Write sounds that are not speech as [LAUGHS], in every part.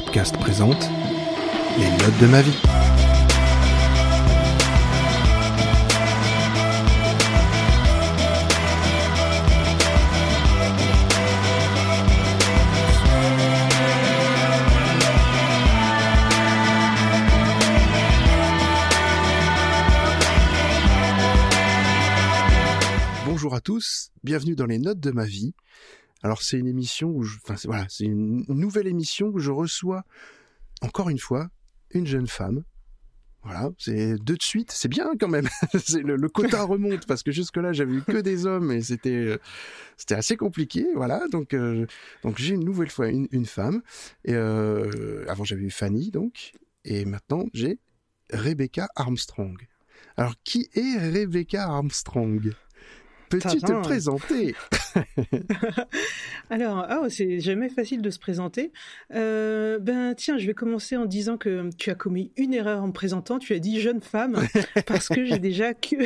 Présente Les notes de ma vie. Bonjour à tous, bienvenue dans les notes de ma vie. Alors c'est une émission où, je, enfin voilà, c'est une nouvelle émission où je reçois encore une fois une jeune femme. Voilà, c'est deux de suite, c'est bien quand même. [LAUGHS] le, le quota [LAUGHS] remonte parce que jusque là j'avais eu que des hommes et c'était euh, c'était assez compliqué. Voilà, donc euh, donc j'ai une nouvelle fois une, une femme. Et euh, avant j'avais eu Fanny donc et maintenant j'ai Rebecca Armstrong. Alors qui est Rebecca Armstrong? Peux-tu te présenter? [LAUGHS] Alors, ah, c'est jamais facile de se présenter. Euh, ben tiens, je vais commencer en disant que tu as commis une erreur en me présentant. Tu as dit jeune femme [LAUGHS] parce que j'ai déjà que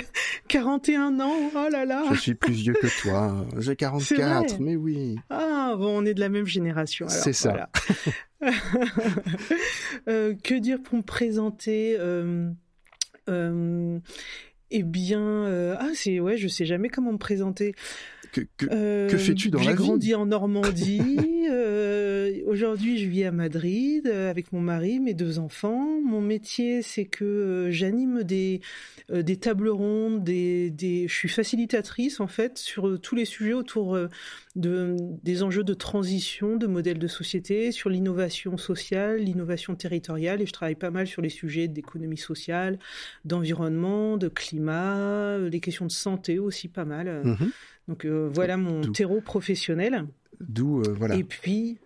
41 ans. Oh là là. Je suis plus vieux que toi. [LAUGHS] J'ai 44, vrai mais oui. Ah bon, on est de la même génération. C'est ça. voilà. Euh, que dire pour me présenter? Euh, Eh bien, euh, ah c'est ouais, je sais jamais comment me présenter. Que, que- Euh, que fais-tu dans la J'ai vie? grandi en Normandie. [LAUGHS] euh, Aujourd'hui, je vis à Madrid euh, avec mon mari, mes deux enfants. Mon métier, c'est que euh, j'anime des euh, des tables rondes, des, des je suis facilitatrice en fait sur tous les sujets autour de des enjeux de transition, de modèles de société, sur l'innovation sociale, l'innovation territoriale, et je travaille pas mal sur les sujets d'économie sociale, d'environnement, de climat, les questions de santé aussi pas mal. Mhm. donc euh, voilà mon terreau professionnel. D'où, euh, voilà. Et puis,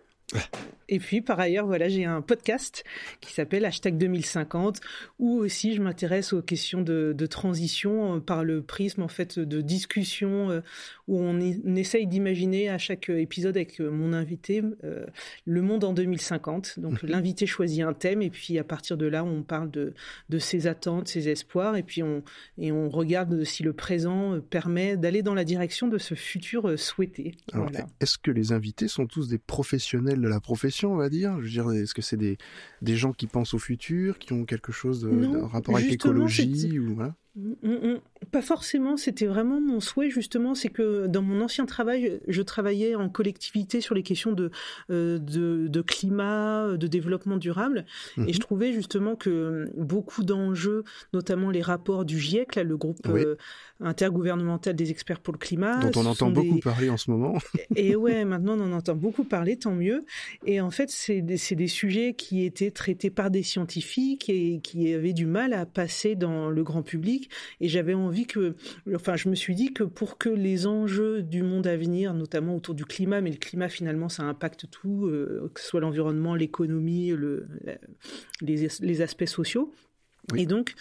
et puis par ailleurs, voilà, j'ai un podcast qui s'appelle Hashtag 2050, où aussi je m'intéresse aux questions de, transition euh, par le prisme en fait de discussion euh, où on, essaye d'imaginer à chaque épisode avec euh, mon invité euh, le monde en 2050. Donc Mhm. l'invité choisit un thème et puis à partir de là, on parle de, de ses attentes, ses espoirs et puis on et on regarde si le présent euh, permet d'aller dans la direction de ce futur euh, souhaité. Alors, Voilà. est-ce que les invités sont tous des professionnels de la profession, on va dire? Je veux dire, est-ce que c'est des, des gens qui pensent au futur, qui ont quelque chose de, Non, rapport avec l'écologie ou voilà? Pas forcément, c'était vraiment mon souhait justement, c'est que dans mon ancien travail, je travaillais en collectivité sur les questions de, euh, de, de climat, de développement durable, Mhm. et je trouvais justement que beaucoup d'enjeux, notamment les rapports du GIEC, là, le groupe Oui. euh, intergouvernemental des experts pour le climat, dont on entend beaucoup des- parler en ce moment. [LAUGHS] et ouais, maintenant on en entend beaucoup parler, tant mieux. Et en fait, c'est des, c'est des sujets qui étaient traités par des scientifiques et qui avaient du mal à passer dans le grand public. Et j'avais envie que, enfin, je me suis dit que pour que les enjeux du monde à venir, notamment autour du climat, mais le climat finalement ça impacte tout, euh, que ce soit l'environnement, l'économie, les aspects sociaux. Oui. Et donc,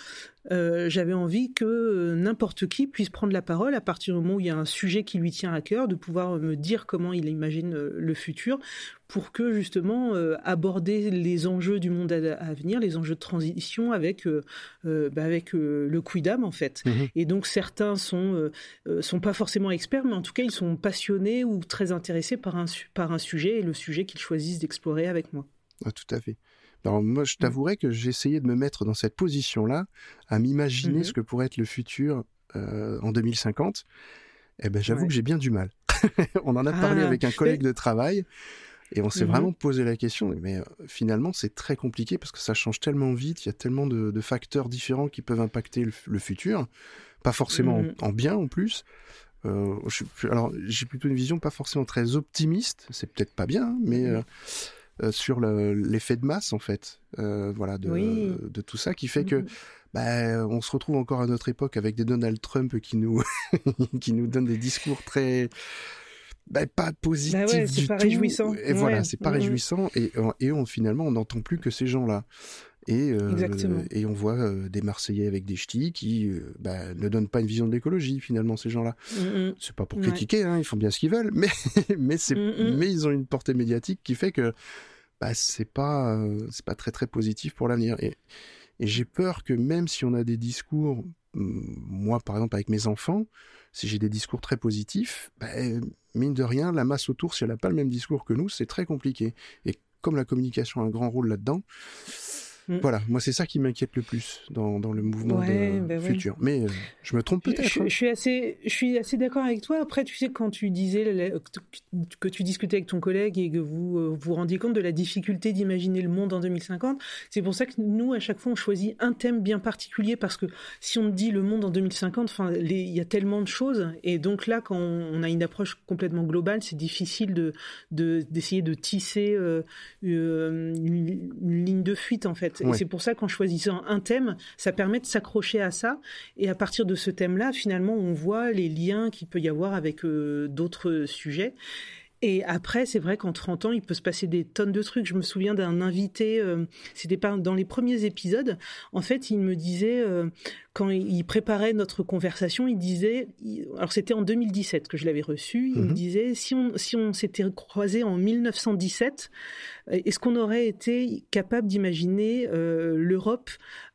euh, j'avais envie que euh, n'importe qui puisse prendre la parole à partir du moment où il y a un sujet qui lui tient à cœur, de pouvoir me dire comment il imagine euh, le futur, pour que justement euh, aborder les enjeux du monde à, à venir, les enjeux de transition avec euh, euh, bah, avec euh, le quidam en fait. Mhm. Et donc certains sont euh, euh, sont pas forcément experts, mais en tout cas ils sont passionnés ou très intéressés par un par un sujet et le sujet qu'ils choisissent d'explorer avec moi. Ah, tout à fait. Alors moi, je t'avouerai que essayé de me mettre dans cette position-là, à m'imaginer Mhm. ce que pourrait être le futur euh, en 2050. Eh ben, j'avoue Ouais. que j'ai bien du mal. [LAUGHS] on en a parlé Ah, avec un collègue de travail et on s'est Mhm. vraiment posé la question. Mais euh, finalement, c'est très compliqué parce que ça change tellement vite. Il y a tellement de, de facteurs différents qui peuvent impacter le, le futur. Pas forcément en, en bien en plus. Euh, je alors, j'ai plutôt une vision pas forcément très optimiste. C'est peut-être pas bien, hein, mais. Euh, sur le- l'effet de masse en fait, euh, voilà, de, Oui. de tout ça qui fait que Mhm. bah, on se retrouve encore à notre époque avec des Donald Trump qui nous [LAUGHS] qui nous donnent des discours très bah, pas positifs Bah ouais, c'est du pas tout. réjouissant. Et voilà, c'est pas Mhm. réjouissant et et on finalement on n'entend plus que ces gens-là. Et, euh, et on voit euh, des Marseillais avec des ch'tis qui euh, bah, ne donnent pas une vision de l'écologie finalement ces gens-là. Mhm. C'est pas pour Ouais. critiquer, hein, ils font bien ce qu'ils veulent, mais [LAUGHS] mais c'est mais ils ont une portée médiatique qui fait que bah, c'est pas c'est pas très très positif pour l'avenir. Et, et j'ai peur que même si on a des discours, hum, moi par exemple avec mes enfants, si j'ai des discours très positifs, bah, mine de rien, la masse autour, si elle n'a pas le même discours que nous, c'est très compliqué. Et comme la communication a un grand rôle là-dedans, Mm. Voilà, moi c'est ça qui m'inquiète le plus dans, dans le mouvement bah futur. Mais euh, je me trompe peut-être. Je, hein. je, suis assez, je suis assez d'accord avec toi. Après, tu sais, quand tu disais que tu discutais avec ton collègue et que vous euh, vous rendiez compte de la difficulté d'imaginer le monde en 2050, c'est pour ça que nous, à chaque fois, on choisit un thème bien particulier parce que si on dit le monde en 2050, enfin, il y a tellement de choses et donc là, quand on, a une approche complètement globale, c'est difficile de d'essayer de, tisser euh, une, une ligne de fuite en fait. Et c'est pour ça qu'en choisissant un thème, ça permet de s'accrocher à ça. Et à partir de ce thème-là, finalement, on voit les liens qu'il peut y avoir avec euh, d'autres sujets. Et après, c'est vrai qu'en 30 ans, il peut se passer des tonnes de trucs. Je me souviens d'un invité, euh, c'était pas dans les premiers épisodes. En fait, il me disait, euh, quand il préparait notre conversation, il disait, alors c'était en 2017 que je l'avais reçu, il me mhm. disait, si on, si on s'était croisé en 1917, est-ce qu'on aurait été capable d'imaginer euh, l'Europe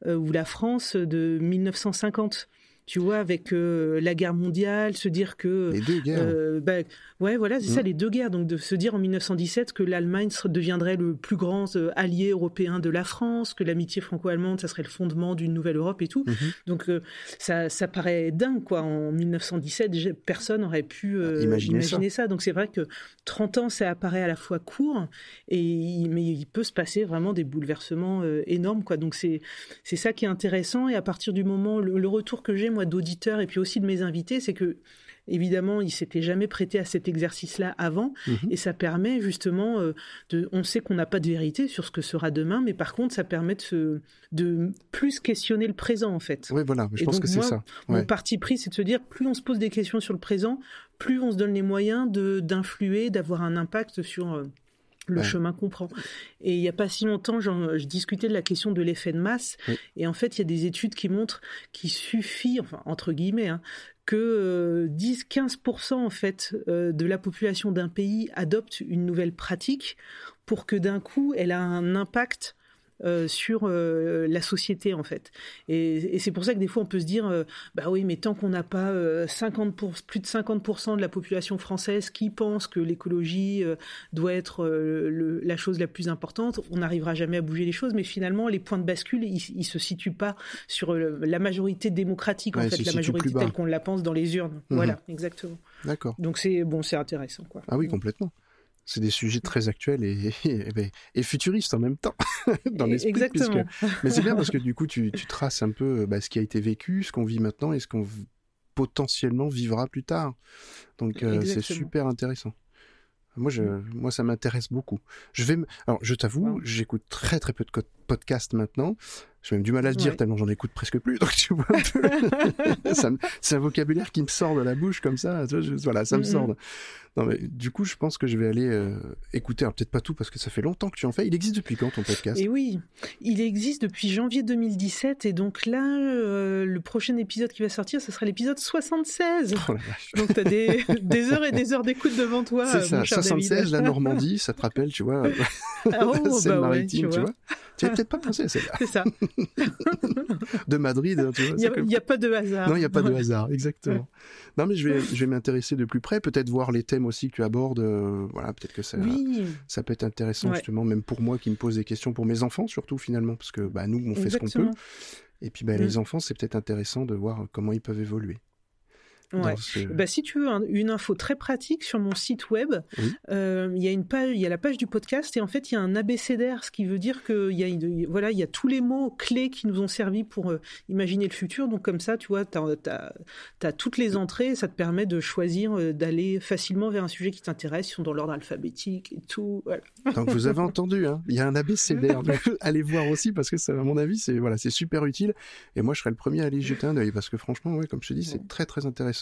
ou la France de 1950 tu vois, avec euh, la guerre mondiale, se dire que... Les deux guerres. Euh, bah, ouais, voilà, c'est ça, mm. les deux guerres. Donc de se dire en 1917 que l'Allemagne deviendrait le plus grand euh, allié européen de la France, que l'amitié franco-allemande, ça serait le fondement d'une nouvelle Europe et tout. Mm-hmm. Donc ça, ça paraît dingue, quoi. En 1917, personne n'aurait pu ah, imaginer, ça. Donc c'est vrai que 30 ans, ça apparaît à la fois court, et, mais il peut se passer vraiment des bouleversements énormes, quoi. Donc c'est ça qui est intéressant. Et à partir du moment, le, le retour que j'ai, d'auditeurs et puis aussi de mes invités, c'est que évidemment, ils s'étaient jamais prêtés à cet exercice-là avant, mhm. et ça permet justement euh, de. On sait qu'on n'a pas de vérité sur ce que sera demain, mais par contre, ça permet de, de plus questionner le présent en fait. Oui, voilà. Je pense que c'est ça. Mon parti pris, c'est de se dire plus on se pose des questions sur le présent, plus on se donne les moyens de d'influer, d'avoir un impact sur. Euh, le chemin qu'on prend. Et il n'y a pas si longtemps, je discutais de la question de l'effet de masse. Et en fait, il y a des études qui montrent qu'il suffit, enfin, entre guillemets, hein, que 10-15% euh, en fait euh, de la population d'un pays adopte une nouvelle pratique pour que d'un coup elle a un impact euh, sur euh, la société en fait. Et, c'est pour ça que des fois on peut se dire, euh, bah oui, mais tant qu'on n'a pas 50 plus de 50% de la population française qui pense que l'écologie doit être la chose la plus importante, on n'arrivera jamais à bouger les choses. Mais finalement, les points de bascule, ils, ne se situent pas sur la majorité démocratique en fait, la majorité telle qu'on la pense dans les urnes. Mhm. Voilà, exactement. D'accord. Donc c'est bon, c'est intéressant quoi. Ah oui, complètement c'est des sujets très actuels et, [LAUGHS] et, futuristes en même temps [LAUGHS] dans l'esprit. Exactement. Mais c'est bien parce [LAUGHS] que du coup, tu, traces un peu bah, ce qui a été vécu, ce qu'on vit maintenant et ce qu'on potentiellement vivra plus tard. Donc euh, c'est super intéressant. Moi, je, mm. moi, ça m'intéresse beaucoup. Je vais, alors, je t'avoue, j'écoute très très peu de podcasts maintenant. J'ai même du mal à le dire tellement j'en écoute presque plus. Donc tu vois, [LAUGHS] c'est un vocabulaire qui me sort de la bouche comme ça. voilà, ça me sort. Non, mais, du coup, je pense que je vais aller euh, écouter. peut-être pas tout parce que ça fait longtemps que tu en fais. Il existe depuis quand ton podcast? Et oui, il existe depuis janvier 2017. Et donc là, euh, le prochain épisode qui va sortir, ce sera l'épisode 76. donc tu as des, [LAUGHS] des, heures et des heures d'écoute devant toi. C'est ça, 76, la Normandie, [LAUGHS] ça te rappelle, tu vois? Ah, oh, bah maritime, tu vois? N'avais peut-être pas pensé à celle-là. C'est ça. [LAUGHS] de Madrid, hein, tu vois. Il n'y a, pas de hasard. Non, il n'y a pas de hasard, exactement. Non, mais je vais, je vais m'intéresser de plus près, peut-être voir les thèmes aussi que tu abordes. Euh, voilà, peut-être que ça, ça peut être intéressant justement, même pour moi qui me pose des questions, pour mes enfants surtout finalement, parce que bah, nous, on fait ce qu'on peut. Et puis bah, les mm. enfants, c'est peut-être intéressant de voir comment ils peuvent évoluer. Ouais. Bah, si tu veux une info très pratique sur mon site web, euh, il y a une page, il y a la page du podcast et en fait il y a un abécédaire, ce qui veut dire que il y a voilà il y a tous les mots clés qui nous ont servi pour euh, imaginer le futur. Donc comme ça, tu vois, tu as, toutes les entrées, ça te permet de choisir euh, d'aller facilement vers un sujet qui t'intéresse, ils sont dans l'ordre alphabétique et tout. Voilà. Donc vous avez entendu, hein, il y a un abécédaire. [LAUGHS] allez voir aussi parce que ça, à mon avis c'est voilà c'est super utile et moi je serais le premier à aller jeter un œil parce que franchement ouais comme je te dis c'est très très intéressant.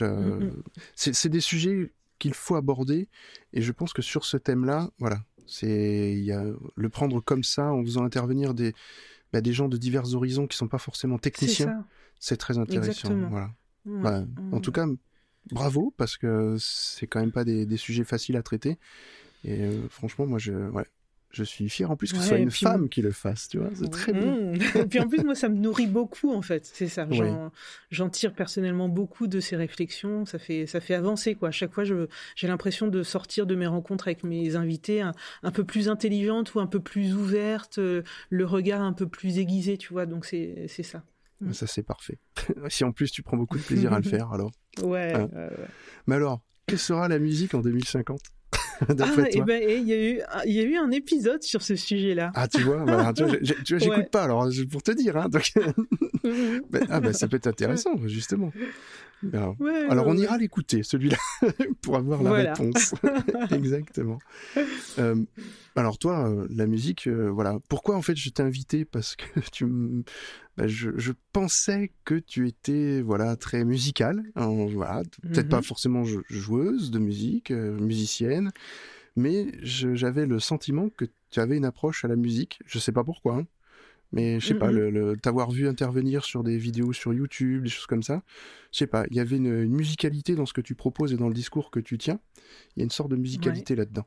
Mm, mm. C'est des sujets qu'il faut aborder et je pense que sur ce thème-là, voilà, c'est il a le prendre comme ça en faisant intervenir des bah, des gens de divers horizons qui sont pas forcément techniciens, c'est très intéressant. Voilà. Bah, en tout cas, bravo parce que c'est quand même pas des, sujets faciles à traiter et euh, franchement, moi je ouais, je suis fier en plus que ce soit une femme qui le fasse, tu vois, c'est très bien. et puis en plus, moi, ça me nourrit beaucoup, en fait, c'est ça. J'en tire personnellement beaucoup de ces réflexions, ça fait, ça fait avancer, quoi. À chaque fois, j'ai l'impression de sortir de mes rencontres avec mes invités un, peu plus intelligente ou un peu plus ouverte, euh, le regard un peu plus aiguisé, tu vois, donc c'est ça. Mm. Ça, c'est parfait. [LAUGHS] si en plus tu prends beaucoup de plaisir à le [LAUGHS] faire, alors. Ouais. Hein. Mais alors, quelle sera la musique en 2050 [LAUGHS] ah, et eh ben, il y, a eu, il y a eu un épisode sur ce sujet-là. Ah, tu vois, bah, tu vois, j'écoute [LAUGHS] pas, alors, pour te dire, hein, donc... [LAUGHS] [LAUGHS] Ben, ah, ben, ça peut être intéressant, justement. alors, on ira l'écouter, celui-là, [LAUGHS] pour avoir la réponse. [LAUGHS] Exactement. Euh, alors, toi, euh, la musique, euh, voilà. Pourquoi, en fait, je t'ai invité? Parce que tu ben, je, je, pensais que tu étais, voilà, très musicale. voilà, peut-être pas mhm. forcément joueuse de musique, musicienne, mais j'avais le sentiment que tu avais une approche à la musique. Je sais pas pourquoi. Hein. Mais je sais pas, le, t'avoir vu intervenir sur des vidéos sur YouTube, des choses comme ça, je sais pas, il y avait une, musicalité dans ce que tu proposes et dans le discours que tu tiens. Il y a une sorte de musicalité là-dedans.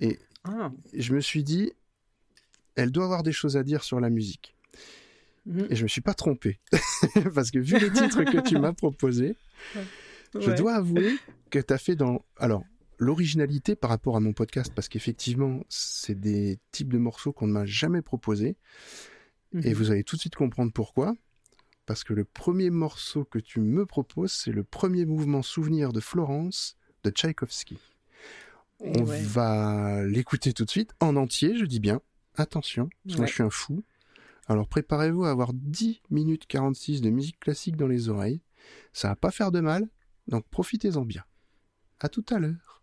Et ah. je me suis dit, elle doit avoir des choses à dire sur la musique. Mmh. Et je me suis pas trompé. [LAUGHS] Parce que vu les titres que tu m'as proposés, je dois avouer que tu as fait dans. Alors, l'originalité par rapport à mon podcast, parce qu'effectivement, c'est des types de morceaux qu'on ne m'a jamais proposés. Et mhm. vous allez tout de suite comprendre pourquoi. Parce que le premier morceau que tu me proposes, c'est le premier mouvement souvenir de Florence de Tchaïkovski. On va l'écouter tout de suite, en entier, je dis bien. Attention, parce que moi je suis un fou. Alors préparez-vous à avoir 10 minutes 46 de musique classique dans les oreilles. Ça va pas faire de mal, donc profitez-en bien. À tout à l'heure.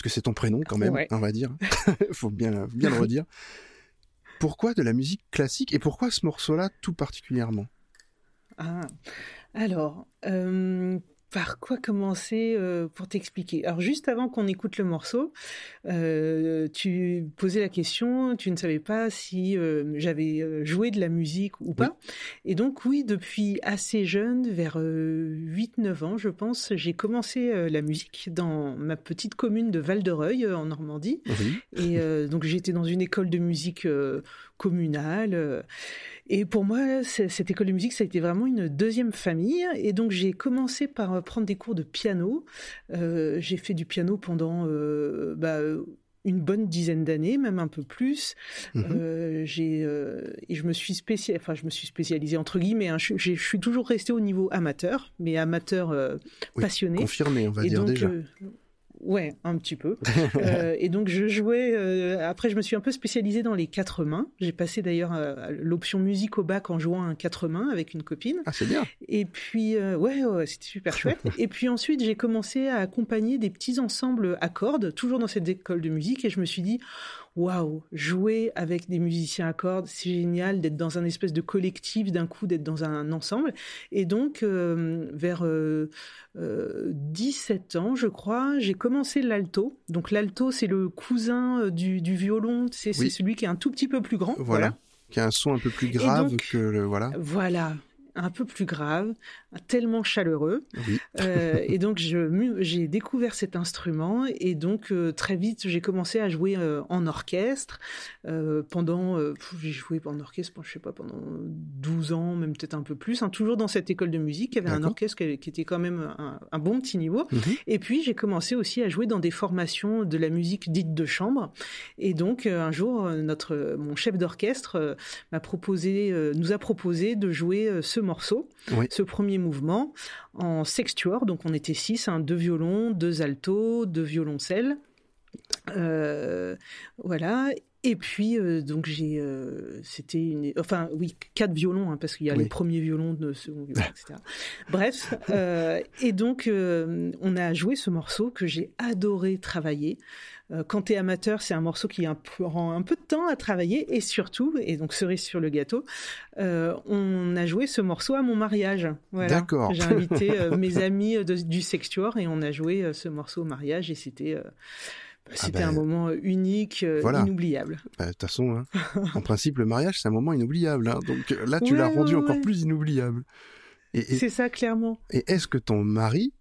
Puisque c'est ton prénom quand même, on va dire. [LAUGHS] faut bien, bien le redire. Pourquoi de la musique classique et pourquoi ce morceau-là tout particulièrement? Ah, alors, euh, par quoi commencer euh, pour t'expliquer? Alors juste avant qu'on écoute le morceau, euh, tu posais la question, tu ne savais pas si euh, j'avais joué de la musique ou pas. Et donc oui, depuis assez jeune, vers 8-9 ans je pense, j'ai commencé la musique dans ma petite commune de Val-de-Reuil en Normandie. Et donc j'étais dans une école de musique communale. Et pour moi, cette école de musique, ça a été vraiment une deuxième famille. Et donc, j'ai commencé par euh, prendre des cours de piano. Euh, j'ai fait du piano pendant euh, bah, une bonne dizaine d'années, même un peu plus. Mhm. j'ai et je me suis spécialisé, enfin je me suis spécialisé entre guillemets. Hein. je, suis toujours resté au niveau amateur, mais amateur passionné. Confirmé, on va dire déjà. Ouais, un petit peu. [LAUGHS] euh, et donc je jouais. Euh, après, je me suis un peu spécialisée dans les quatre mains. J'ai passé d'ailleurs euh, l'option musique au bac en jouant un quatre mains avec une copine. Ah, c'est bien. Et puis euh, ouais, ouais c'était super chouette. [LAUGHS] et puis ensuite, j'ai commencé à accompagner des petits ensembles à cordes, toujours dans cette école de musique. Et je me suis dit, waouh, jouer avec des musiciens à cordes, c'est génial d'être dans un espèce de collectif d'un coup, d'être dans un ensemble. Et donc, euh, vers 17 euh, euh, ans, je crois, j'ai commencé l'alto. Donc l'alto, c'est le cousin du, violon, c'est celui qui est un tout petit peu plus grand. Voilà. Qui a un son un peu plus grave que le voilà. Voilà, un peu plus grave, tellement chaleureux. Euh, et donc j'ai découvert cet instrument et donc euh, très vite j'ai commencé à jouer euh, en orchestre. Pendant j'ai joué en orchestre je sais pas pendant 12 ans même peut-être un peu plus hein, toujours dans cette école de musique. Il y avait un orchestre qui, était quand même un, bon petit niveau. Mhm. et puis j'ai commencé aussi à jouer dans des formations de la musique dite de chambre. Et donc un jour notre mon chef d'orchestre m'a proposé nous a proposé de jouer ce ce premier mouvement en sextuor. Donc on était six, hein, deux violons, deux altos, deux violoncelles. Euh, voilà. Et puis euh, donc j'ai, euh, c'était une, enfin oui, quatre violons hein, parce qu'il y a les premiers violons, de second violon, [LAUGHS] etc. Bref, et donc on a joué ce morceau que j'ai adoré travailler. Euh, quand tu es amateur, c'est un morceau qui prend un peu de temps à travailler et surtout, et donc cerise sur le gâteau, euh, on a joué ce morceau à mon mariage. D'accord. J'ai invité euh, [LAUGHS] mes amis du Sextuor et on a joué ce morceau au mariage et c'était ah c'était un ben, moment unique, inoubliable. Bah, de toute façon, hein, [LAUGHS] en principe, le mariage, c'est un moment inoubliable. Hein. donc là, tu l'as rendu encore plus inoubliable. c'est ça, clairement. Et est-ce que ton mari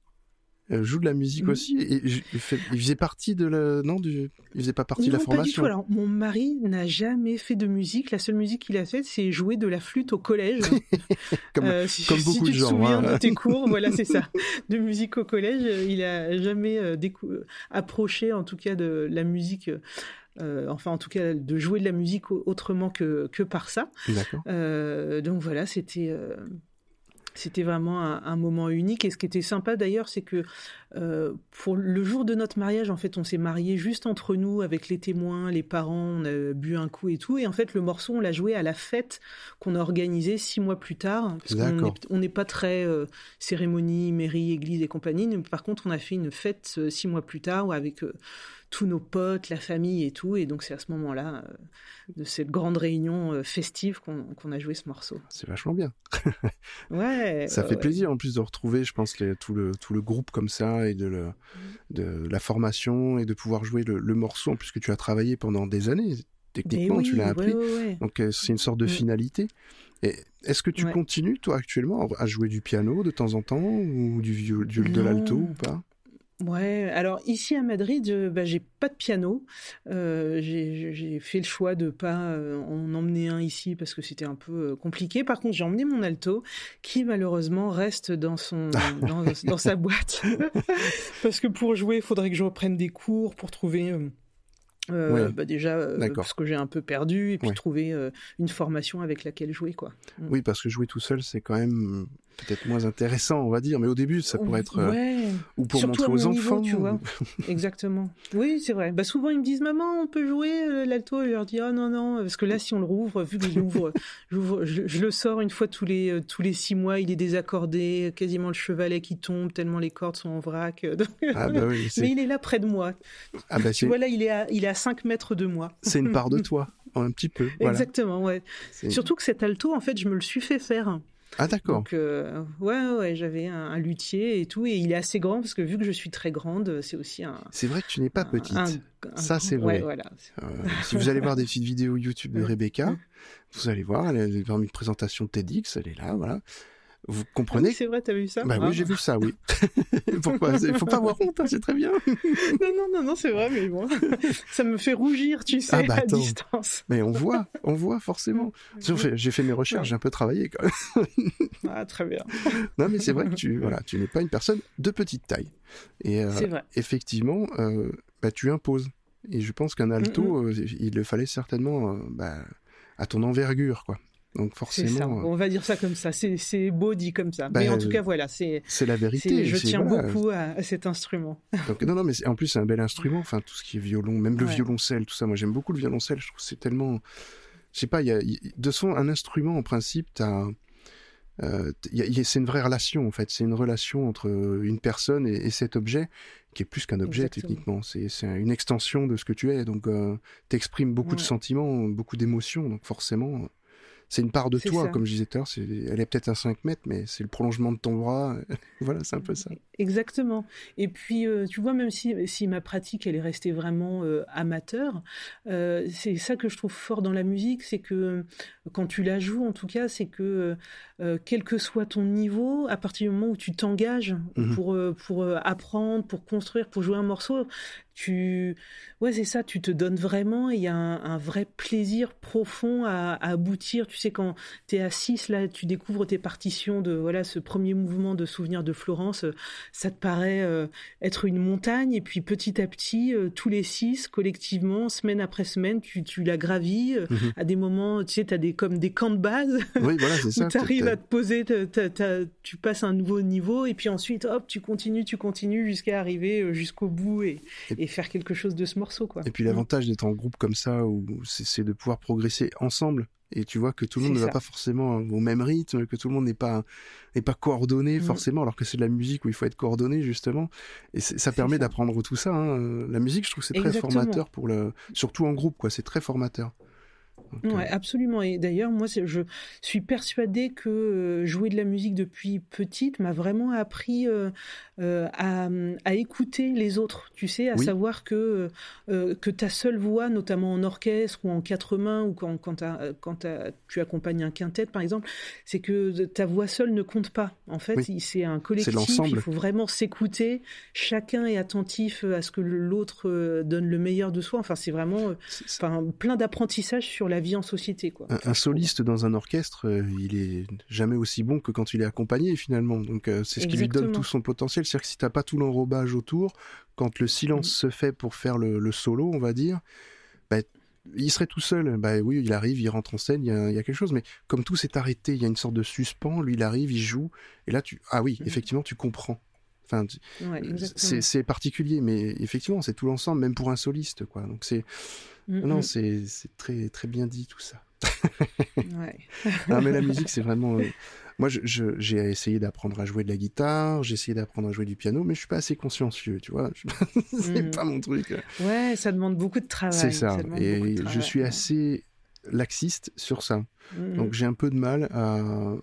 euh, joue de la musique mmh. aussi et, il, faisait partie de la non du il faisait pas partie de la formation. Pas du tout. Alors mon mari n'a jamais fait de musique. La seule musique qu'il a faite, c'est jouer de la flûte au collège. [LAUGHS] comme, euh, si, beaucoup si tu te gens. souviens hein. de tes [LAUGHS] cours, voilà c'est ça. De musique au collège, il a jamais euh, approché en tout cas de la musique. enfin en tout cas de jouer de la musique autrement que, que par ça. Euh, donc voilà, c'était c'était vraiment un, moment unique. Et ce qui était sympa d'ailleurs, c'est que euh, pour le jour de notre mariage, en fait, on s'est marié juste entre nous avec les témoins, les parents, on a bu un coup et tout. Et en fait, le morceau, on l'a joué à la fête qu'on a organisée six mois plus tard. Parce qu'on n'est pas très euh, cérémonie, mairie, église et compagnie. Mais par contre, on a fait une fête euh, six mois plus tard avec tous nos potes, la famille et tout. Et donc c'est à ce moment-là, euh, de cette grande réunion euh, festive, qu'on a joué ce morceau. C'est vachement bien. [LAUGHS] ouais. Ça fait plaisir en plus de retrouver, je pense, tout, le, tout le groupe comme ça et de, le, de la formation et de pouvoir jouer le, morceau, en plus que tu as travaillé pendant des années. Techniquement, tu l'as appris. donc euh, c'est une sorte de mm. finalité. Est-ce que tu continues, toi, actuellement, à jouer du piano de temps en temps ou du, viol, de l'alto ou pas? Ouais, alors ici à Madrid, euh, bah, j'ai pas de piano. Euh, j'ai fait le choix de pas euh, en emmener un ici parce que c'était un peu compliqué. Par contre, j'ai emmené mon alto qui malheureusement reste dans son [LAUGHS] dans, sa boîte [LAUGHS] parce que pour jouer, il faudrait que je reprenne des cours pour trouver. bah déjà parce que j'ai un peu perdu et puis trouver une formation avec laquelle jouer quoi. Mm. Oui, parce que jouer tout seul, c'est quand même peut-être moins intéressant, on va dire, mais au début, ça pourrait être ouais. ou pour Surtout montrer aux niveau, enfants. tu vois. [LAUGHS] Exactement. Oui, c'est vrai. Bah souvent ils me disent maman, on peut jouer euh, l'alto et je leur dis oh non non parce que là si on le rouvre, vu que je l'ouvre, [LAUGHS] j'ouvre- je, je le sors une fois tous les euh, tous les six mois, il est désaccordé, quasiment le chevalet qui tombe tellement les cordes sont en vrac. euh, [LAUGHS] donc- Ah bah oui, Mais il est là près de moi. ah bah, Tu vois là, il est à il est à 5 mètres de moi. c'est une part de toi, un petit peu. Voilà. Exactement, ouais. Surtout que cet alto, en fait, je me le suis fait faire. Ah d'accord. Donc, euh, ouais, ouais, j'avais un, un luthier et tout, et il est assez grand parce que vu que je suis très grande, c'est aussi un. C'est vrai que tu n'es pas petite. un- un Ça, c'est vrai. Ouais, voilà. Euh, si vous allez voir des petites vidéos YouTube de. [LAUGHS] Rebecca, vous allez voir, elle a une présentation de TEDx, elle est là, voilà. Vous Ah oui, comprenez c'est vrai, t'as vu ça Bah Ah. oui, j'ai vu ça, oui. [LAUGHS] [LAUGHS] Pourquoi Il faut pas avoir honte, hein, c'est très bien. [LAUGHS] Non, non, non, non, c'est vrai, mais bon, ça me fait rougir, tu sais, Ah bah à attends. distance. Mais on voit, on voit forcément. J'ai fait, j'ai fait mes recherches, j'ai un peu travaillé quand même. Ah, très bien. Non, mais c'est vrai que tu, voilà, tu n'es pas une personne de petite taille. Et euh, C'est vrai. effectivement, euh, bah, tu imposes. Et je pense qu'un alto, Mm, euh, il le fallait certainement euh, bah, à ton envergure, quoi. Donc ça. forcément, euh, On va dire ça comme ça. C'est beau dit comme ça. Bah, mais en tout euh, cas, voilà, c'est. c'est la vérité. Je tiens voilà. beaucoup à, à cet instrument. Donc, non, non, mais en plus, c'est un bel instrument. Enfin, tout ce qui est violon, même le violoncelle, tout ça. Moi, j'aime beaucoup le violoncelle. Je trouve que c'est tellement. Je sais pas, il y a, de son, un instrument, en principe, t'as. euh, c'est une vraie relation, en fait. C'est une relation entre une personne et, et cet objet, qui est plus qu'un objet, Exactement. techniquement. C'est une extension de ce que tu es. Donc, euh, t'exprimes beaucoup de sentiments, beaucoup d'émotions. Donc, forcément. C'est une part de toi, ça. comme je disais tout à l'heure. c'est- Elle est peut-être à 5 mètres, mais c'est le prolongement de ton bras. [LAUGHS] voilà, c'est un peu ça. Exactement. Et puis, euh, tu vois, même si, si ma pratique, elle est restée vraiment euh, amateur, euh, c'est ça que je trouve fort dans la musique, c'est que quand tu la joues, en tout cas, c'est que quel que soit ton niveau, à partir du moment où tu t'engages Mhm. pour, pour apprendre, pour construire, pour jouer un morceau, tu, ouais, c'est ça, tu te donnes vraiment, il y a un, un vrai plaisir profond à, à aboutir. Tu sais, quand tu es à 6, là, tu découvres tes partitions de, voilà, ce premier mouvement de souvenir de Florence, ça te paraît euh, être une montagne, et puis petit à petit, euh, tous les six, collectivement, semaine après semaine, tu, tu la gravis. euh, Mhm. À des moments, tu sais, tu as des, comme des camps de base Oui, voilà, [LAUGHS] où tu arrives à te poser, tu passes un nouveau niveau, et puis ensuite, hop, tu continues, tu continues jusqu'à arriver jusqu'au bout et, Et- et faire quelque chose de ce morceau. Quoi. Et puis l'avantage d'être en groupe comme ça, c'est de pouvoir progresser ensemble. Et tu vois que tout le monde ne va pas forcément au même rythme, que tout le monde n'est pas n'est pas coordonné Mm. forcément, alors que c'est de la musique où il faut être coordonné justement. Et ça permet d'apprendre tout ça. hein. La musique, je trouve, c'est très formateur pour le, surtout en groupe, quoi. C'est très formateur. Donc, euh, Ouais, absolument. Et d'ailleurs, moi, je suis persuadée que euh, jouer de la musique depuis petite m'a vraiment appris euh, euh, à, à écouter les autres. Tu sais, à Oui. savoir que que ta seule voix, notamment en orchestre ou en quatre mains ou quand quand, tu accompagnes un quintet, par exemple, c'est que ta voix seule ne compte pas. En fait, Oui. c'est un collectif. l'ensemble. Il faut vraiment s'écouter. Chacun est attentif à ce que l'autre donne le meilleur de soi. Enfin, c'est vraiment, enfin, plein d'apprentissage sur la vie en société, quoi. un, un soliste dans un orchestre, euh, il est jamais aussi bon que quand il est accompagné finalement. Donc euh, c'est ce qui lui donne tout son potentiel. C'est-à-dire que si t'as pas tout l'enrobage autour, quand le silence Mm. se fait pour faire le, le solo, on va dire, bah, il serait tout seul. Bah oui, il arrive, il rentre en scène, il y a, il y a quelque chose. Mais comme tout s'est arrêté, il y a une sorte de suspens. Lui, il arrive, il joue, et là tu, ah oui, Mm. effectivement, tu comprends. Enfin, Ouais, exactement. c'est particulier, mais effectivement, c'est tout l'ensemble, même pour un soliste, quoi. Donc c'est, Mm, non, mm, c'est très très bien dit tout ça. [LAUGHS] ouais. [LAUGHS] Mais la musique, c'est vraiment. euh, Moi, je- je- j'ai essayé d'apprendre à jouer de la guitare, j'ai essayé d'apprendre à jouer du piano, mais je suis pas assez consciencieux, tu vois. Je- [LAUGHS] c'est Mhm. pas mon truc. Ouais, ça demande beaucoup de travail. c'est ça. Et je suis ouais. assez laxiste sur ça. Donc j'ai un peu de mal à,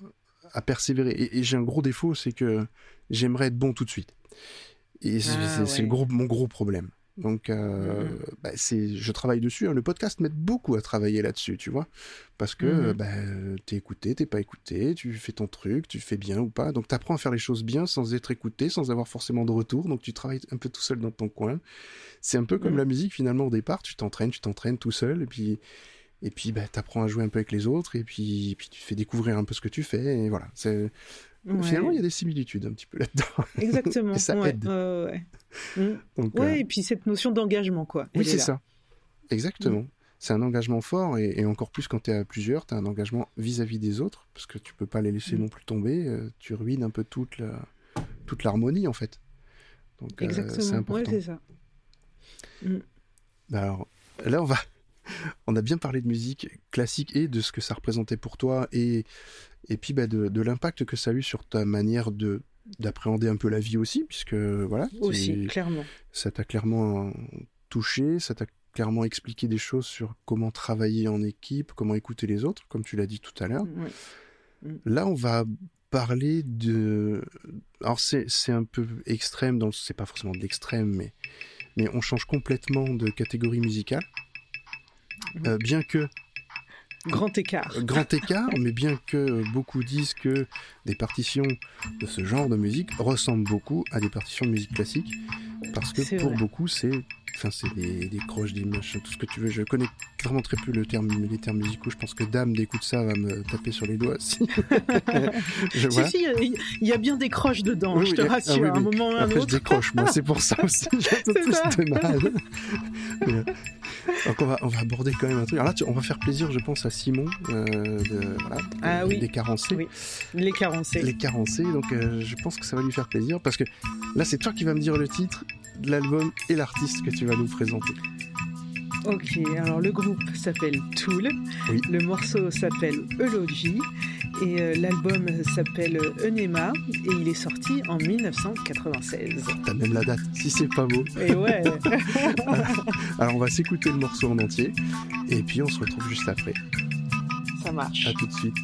à persévérer. Et, et j'ai un gros défaut, c'est que j'aimerais être bon tout de suite. Et c'est Ah, c'est- c'est ouais. le gros, mon gros problème. Donc, euh, Mhm. bah, c'est, je travaille dessus. hein. Le podcast m'aide beaucoup à travailler là-dessus, tu vois, parce que Mhm. bah, t'es écouté, t'es pas écouté, tu fais ton truc, tu fais bien ou pas. Donc, t'apprends à faire les choses bien sans être écouté, sans avoir forcément de retour. Donc, tu travailles un peu tout seul dans ton coin. C'est un peu comme Mhm. la musique finalement au départ. Tu t'entraînes, tu t'entraînes tout seul, et puis et puis bah, t'apprends à jouer un peu avec les autres, et puis, et puis tu fais découvrir un peu ce que tu fais. Et voilà. C'est Ouais. finalement il y a des similitudes un petit peu là-dedans. [LAUGHS] Exactement. Et ça ouais, aide. ouais. Donc, Ouais, euh, et puis cette notion d'engagement, quoi. Oui, c'est ça. Exactement. c'est un engagement fort et, encore plus quand tu es à plusieurs, tu as un engagement vis-à-vis des autres parce que tu peux pas les laisser mm. non plus tomber. Euh, tu ruines un peu toute la, toute l'harmonie en fait. Donc Exactement. c'est important. c'est ça. Mm. Bah, alors là, on va. [LAUGHS] On a bien parlé de musique classique et de ce que ça représentait pour toi et, et puis bah, de, de l'impact que ça a eu sur ta manière de d'appréhender un peu la vie aussi, puisque voilà. Aussi, clairement. Ça t'a clairement touché, ça t'a clairement expliqué des choses sur comment travailler en équipe, comment écouter les autres, comme tu l'as dit tout à l'heure. Mm. Là, on va parler de. Alors, c'est un peu extrême, dans c'est pas forcément de l'extrême, mais, mais on change complètement de catégorie musicale. Euh, bien que Grand écart. Grand écart, mais bien que beaucoup disent que des partitions de ce genre de musique ressemblent beaucoup à des partitions de musique classique, parce que pour beaucoup, c'est Enfin, c'est des, des, croches, des machins, tout ce que tu veux. Je connais vraiment très peu le terme, les termes musicaux. Je pense que Dame d'écoute ça va me taper sur les doigts. Si, si, si, il y, a bien des croches dedans, je te rassure. Ah, un moment ou un autre. je décroche, moi, c'est pour ça aussi. J'ai un peu plus de mal. [LAUGHS] Euh, donc, on va, on va aborder quand même un truc. Alors là, on va faire plaisir, je pense, à Simon, euh, de, voilà, ah, oui. des carencés. Oui, les carencés. Les carencés. Donc, euh, je pense que ça va lui faire plaisir parce que là, c'est toi qui vas me dire le titre de l'album et l'artiste que tu vas nous présenter. Ok, alors le groupe s'appelle Tool, le morceau s'appelle Eulogy et euh, l'album s'appelle Enema et il est sorti en 1996. T'as même la date, si c'est pas beau. Et ouais. [LAUGHS] alors on va s'écouter le morceau en entier et puis on se retrouve juste après. Ça marche. À tout de suite.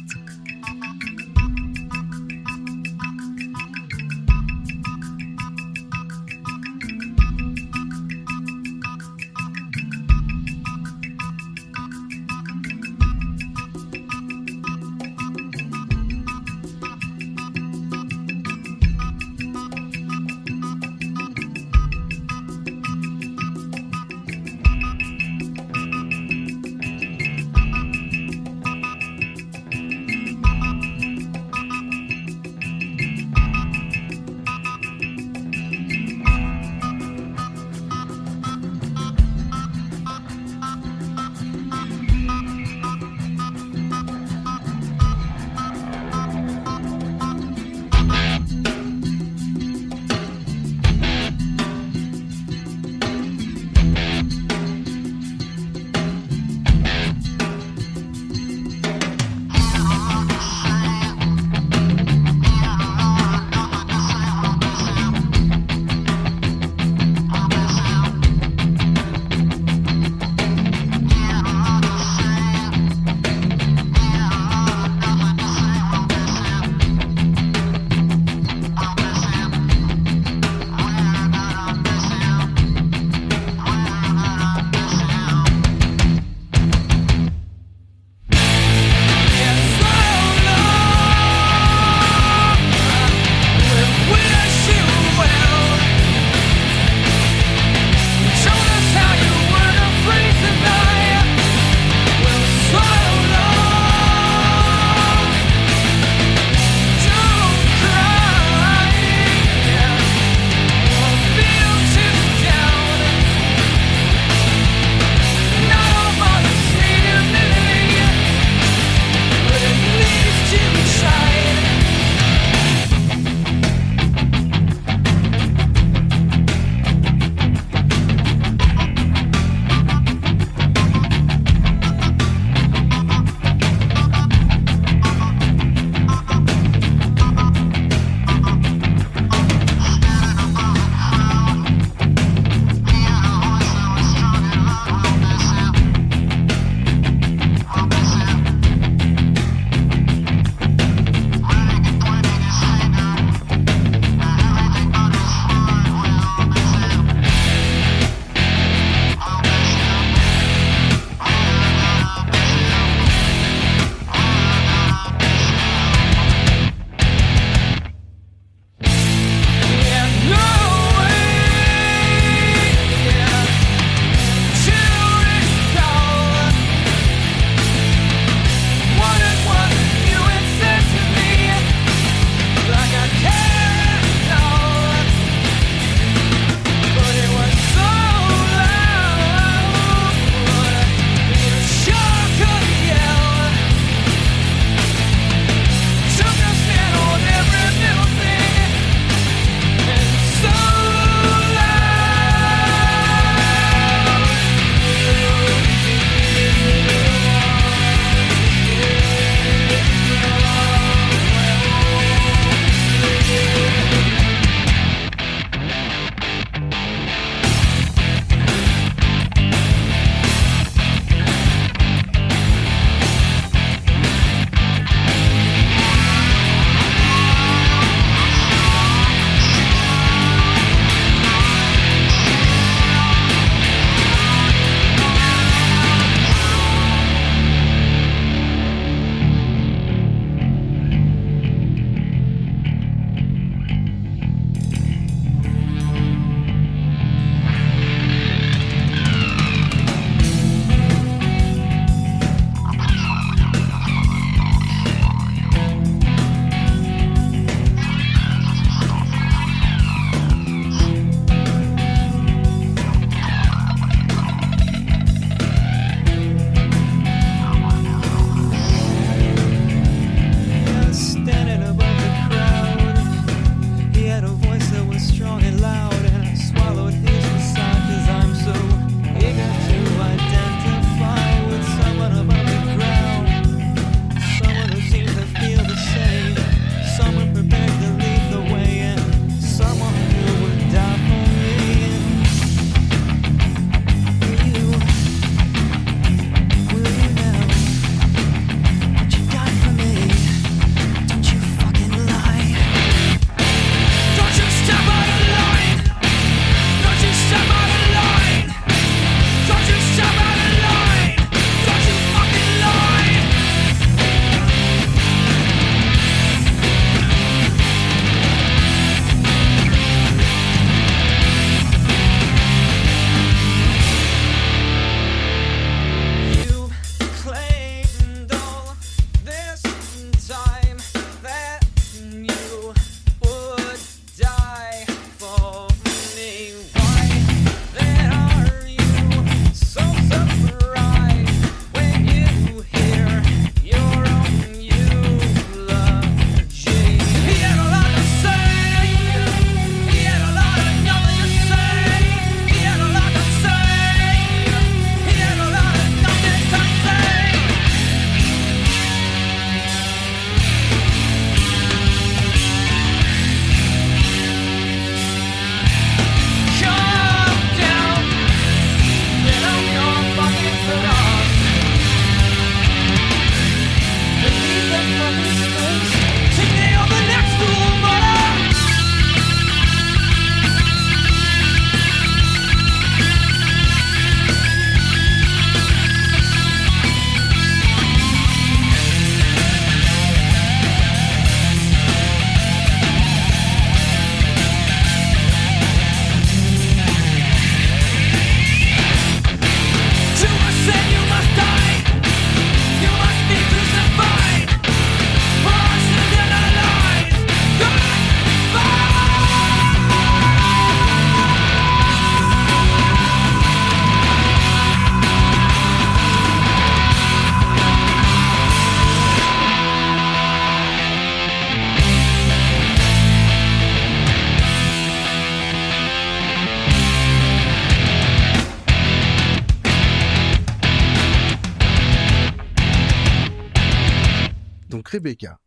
Donc Rebecca,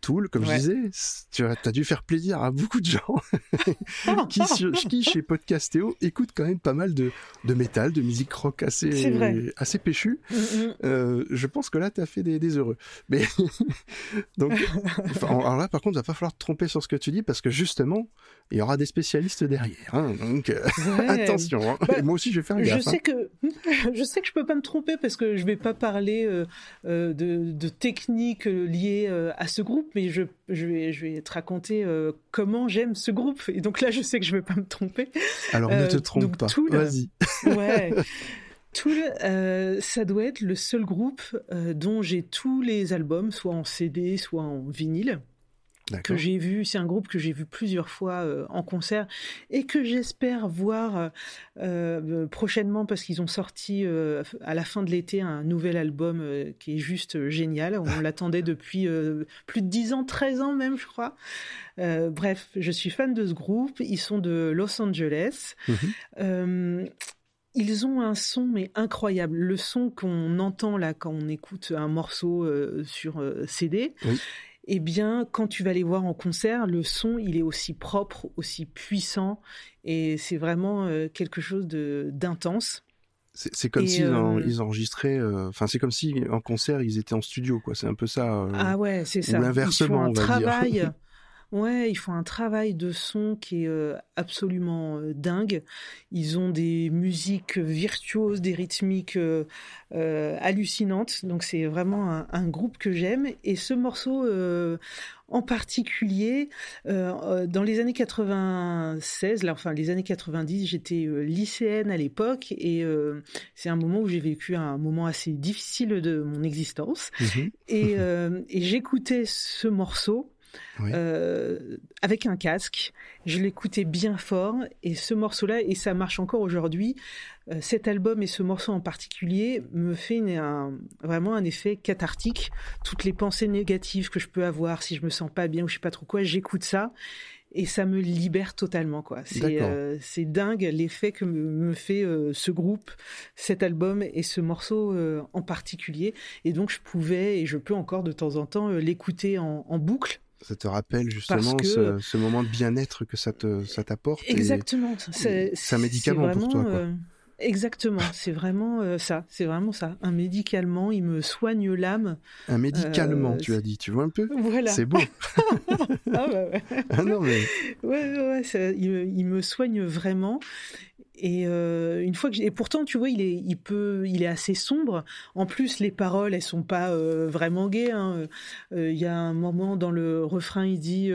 Tool, comme je disais, tu as, dû faire plaisir à beaucoup de gens [LAUGHS] qui, qui, chez Podcastéo, écoutent quand même pas mal de, de métal, de musique rock assez, assez péchu. Mm, mm. Euh, je pense que là, tu as fait des, des, heureux. Mais [LAUGHS] donc, alors là, par contre, il va pas falloir te tromper sur ce que tu dis parce que justement, il y aura des spécialistes derrière. Hein. donc, euh, [LAUGHS] attention. Hein. Bah, moi aussi, je vais faire gaffe. Je sais, hein. que, [LAUGHS] je sais que je peux pas me tromper parce que je vais pas parler euh, de, de techniques liées à ce groupe mais je, je, vais, je vais te raconter euh, comment j'aime ce groupe. Et donc là, je sais que je ne vais pas me tromper. Alors ne te euh, trompe pas. Vas-y. [LAUGHS] ouais. Tool, euh, ça doit être le seul groupe dont j'ai tous les albums, soit en CD, soit en vinyle que j'ai vu, c'est un groupe que j'ai vu plusieurs fois euh, en concert et que j'espère voir euh, euh, prochainement parce qu'ils ont sorti à la fin de l'été un nouvel album qui est juste génial. On [LAUGHS] l'attendait depuis plus de 10 ans, 13 ans même, je crois. bref, je suis fan de ce groupe. Ils sont de Los Angeles. Mhm. Ils ont un son mais incroyable. Le son qu'on entend là quand on écoute un morceau sur CD. Oui eh bien, quand tu vas les voir en concert, le son, il est aussi propre, aussi puissant, et c'est vraiment euh, quelque chose de d'intense. C'est comme s'ils euh, ils enregistraient, euh, enfin c'est comme si en concert ils étaient en studio, quoi. C'est un peu ça. ah ouais, c'est ça. Ou l'inversement, on va travail, dire. [LAUGHS] Ouais, ils font un travail de son qui est euh, absolument euh, dingue. Ils ont des musiques virtuoses, des rythmiques euh, hallucinantes. Donc c'est vraiment un, groupe que j'aime. Et ce morceau en particulier, dans les années 96, là, enfin les années 90, j'étais lycéenne à l'époque et c'est un moment où j'ai vécu un moment assez difficile de mon existence. Mmh et, et j'écoutais ce morceau euh, avec un casque. Je l'écoutais bien fort et ce morceau-là, et ça marche encore aujourd'hui, euh, cet album et ce morceau en particulier me fait vraiment un effet cathartique. Toutes les pensées négatives que je peux avoir si je me sens pas bien ou je sais pas trop quoi, j'écoute ça et ça me libère totalement quoi. C'est euh, dingue l'effet que me, fait ce groupe, cet album et ce morceau en particulier. Et donc je pouvais et je peux encore de temps en temps l'écouter en, boucle ça te rappelle justement ce, moment de bien-être que ça te ça t'apporte. Exactement. C'est un médicament pour toi. Quoi. Exactement. C'est vraiment euh, ça. C'est vraiment ça. Un médicalement, il me soigne l'âme. Un médicalement, euh, tu as dit. Tu vois un peu? Voilà. C'est beau. [LAUGHS] ah bah ouais. [LAUGHS] ah non mais. Ouais ouais. Ça, il, il, me soigne vraiment. Et euh, une fois que et pourtant tu vois il est il peut il est assez sombre. En plus les paroles elles sont pas euh, vraiment gaies. Hein. Il y a un moment dans le refrain il dit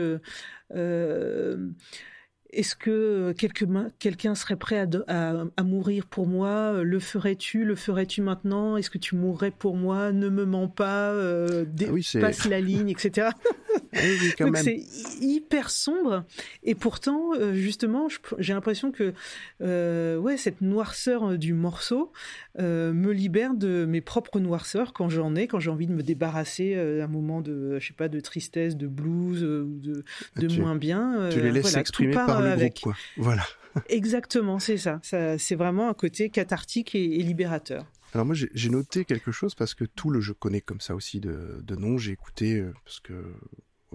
est-ce que quelqu'un serait prêt à, mourir pour moi? Le ferais-tu? Le ferais-tu maintenant? Est-ce que tu mourrais pour moi? Ne me mens pas, euh, ah la ligne, etc. [LAUGHS] Donc c'est hyper sombre. Et pourtant, euh, justement, j'ai l'impression que euh, ouais, cette noirceur du morceau me libère de mes propres noirceurs quand j'en ai, quand j'ai envie de me débarrasser d'un moment de, je sais pas, de tristesse, de blues ou de, de moins bien. tu les laisses exprimer par avec. quoi. Voilà. [LAUGHS] Exactement, c'est ça. ça c'est vraiment un côté cathartique et, libérateur. Alors moi j'ai noté quelque chose parce que tout le je connais comme ça aussi de, de nom. J'ai écouté euh, parce que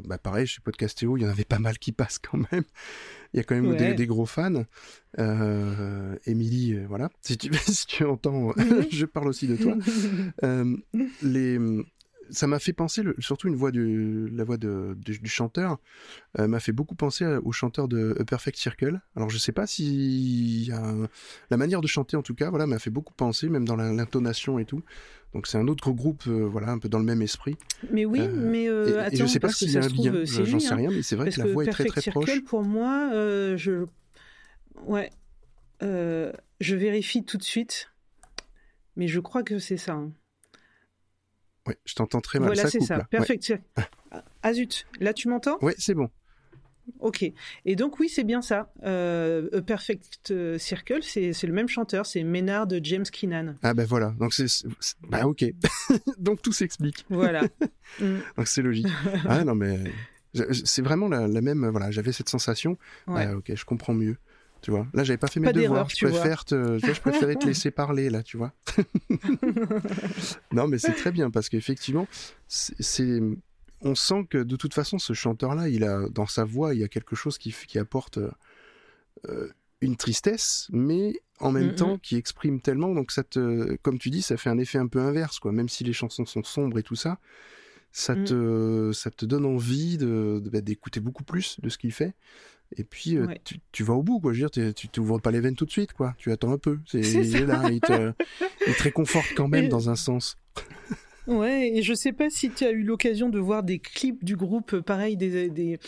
bah pareil chez Podcastéo il y en avait pas mal qui passent quand même. [LAUGHS] Il y a quand même des, gros fans. Euh, Émilie, euh, voilà. Si tu, [LAUGHS] si tu entends, [LAUGHS] je parle aussi de toi. les ça m'a fait penser, surtout une voix du, la voix de, du, chanteur, euh, m'a fait beaucoup penser au chanteur de A Perfect Circle. Alors je sais pas si la manière de chanter en tout cas, voilà, m'a fait beaucoup penser, même dans l'intonation et tout. Donc c'est un autre groupe, euh, voilà, un peu dans le même esprit. Mais oui, euh, mais attends, et je sais pas y a un lien, j'en sais rien, mais c'est vrai que la voix est très très Circle, proche. Pour moi, je, ouais, je vérifie tout de suite, mais je crois que c'est ça. Hein. Oui, je t'entends très mal. Voilà, c'est ça. Perfect. Ah zut, là tu m'entends? Oui, c'est bon. Ok. Et donc oui, c'est bien ça. Euh, A Perfect Circle, c'est le même chanteur, c'est Ménard de James Keenan. Ah ben voilà. Donc c'est bah ok. [LAUGHS] donc tout s'explique. Voilà. [LAUGHS] Mm. donc c'est logique. [LAUGHS] Ah non mais c'est vraiment la, même. Voilà, j'avais cette sensation. Ouais. Ah, ok, je comprends mieux. Tu vois, là, j'avais pas fait mes devoirs. Je préfère te, je préférais te laisser [LAUGHS] parler là, tu vois. non, mais c'est très bien parce qu'effectivement, c'est on sent que de toute façon, ce chanteur-là, il a dans sa voix, il y a quelque chose qui, qui apporte euh, une tristesse, mais en même Mm, temps qui exprime tellement. Donc ça te, comme tu dis, ça fait un effet un peu inverse, quoi. Même si les chansons sont sombres et tout ça, ça Mm. te, ça te donne envie de, bah, d'écouter beaucoup plus de ce qu'il fait. Et puis euh, Ouais. tu, tu vas au bout, quoi. Je veux dire, tu t'ouvres pas les veines tout de suite, quoi. Tu attends un peu. C'est, il est là, il te, il te réconforte quand même Et- dans un sens. Ouais, et je sais pas si tu as eu l'occasion de voir des clips du groupe, euh, pareil, des, des-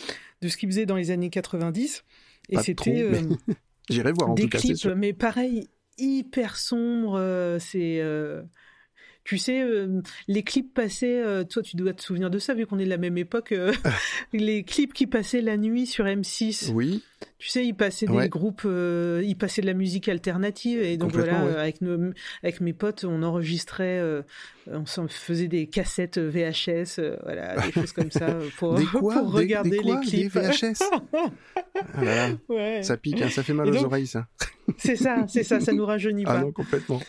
de ce qu'ils faisaient dans les années 90. Et c'était euh, [LAUGHS] J'irai voir en des tout cas, clips, mais pareil, hyper sombres. euh, c'est. euh, Tu sais, euh, les clips passaient, euh, toi tu dois te souvenir de ça vu qu'on est de la même époque, euh, [LAUGHS] [LAUGHS] les clips qui passaient la nuit sur M6. Oui, Tu sais, ils passaient des groupes, ils passaient de la musique alternative et donc voilà, ouais. avec nos, avec mes potes, on enregistrait, on s'en faisait des cassettes VHS, voilà, des choses comme ça pour, des [LAUGHS] quoi, pour Des- regarder des, quoi? les clips. Des VHS. Ah là là, Ouais. ça pique, hein, ça fait mal Et aux donc- oreilles, ça. C'est ça, c'est ça, ça nous rajeunit Ah pas. non, complètement.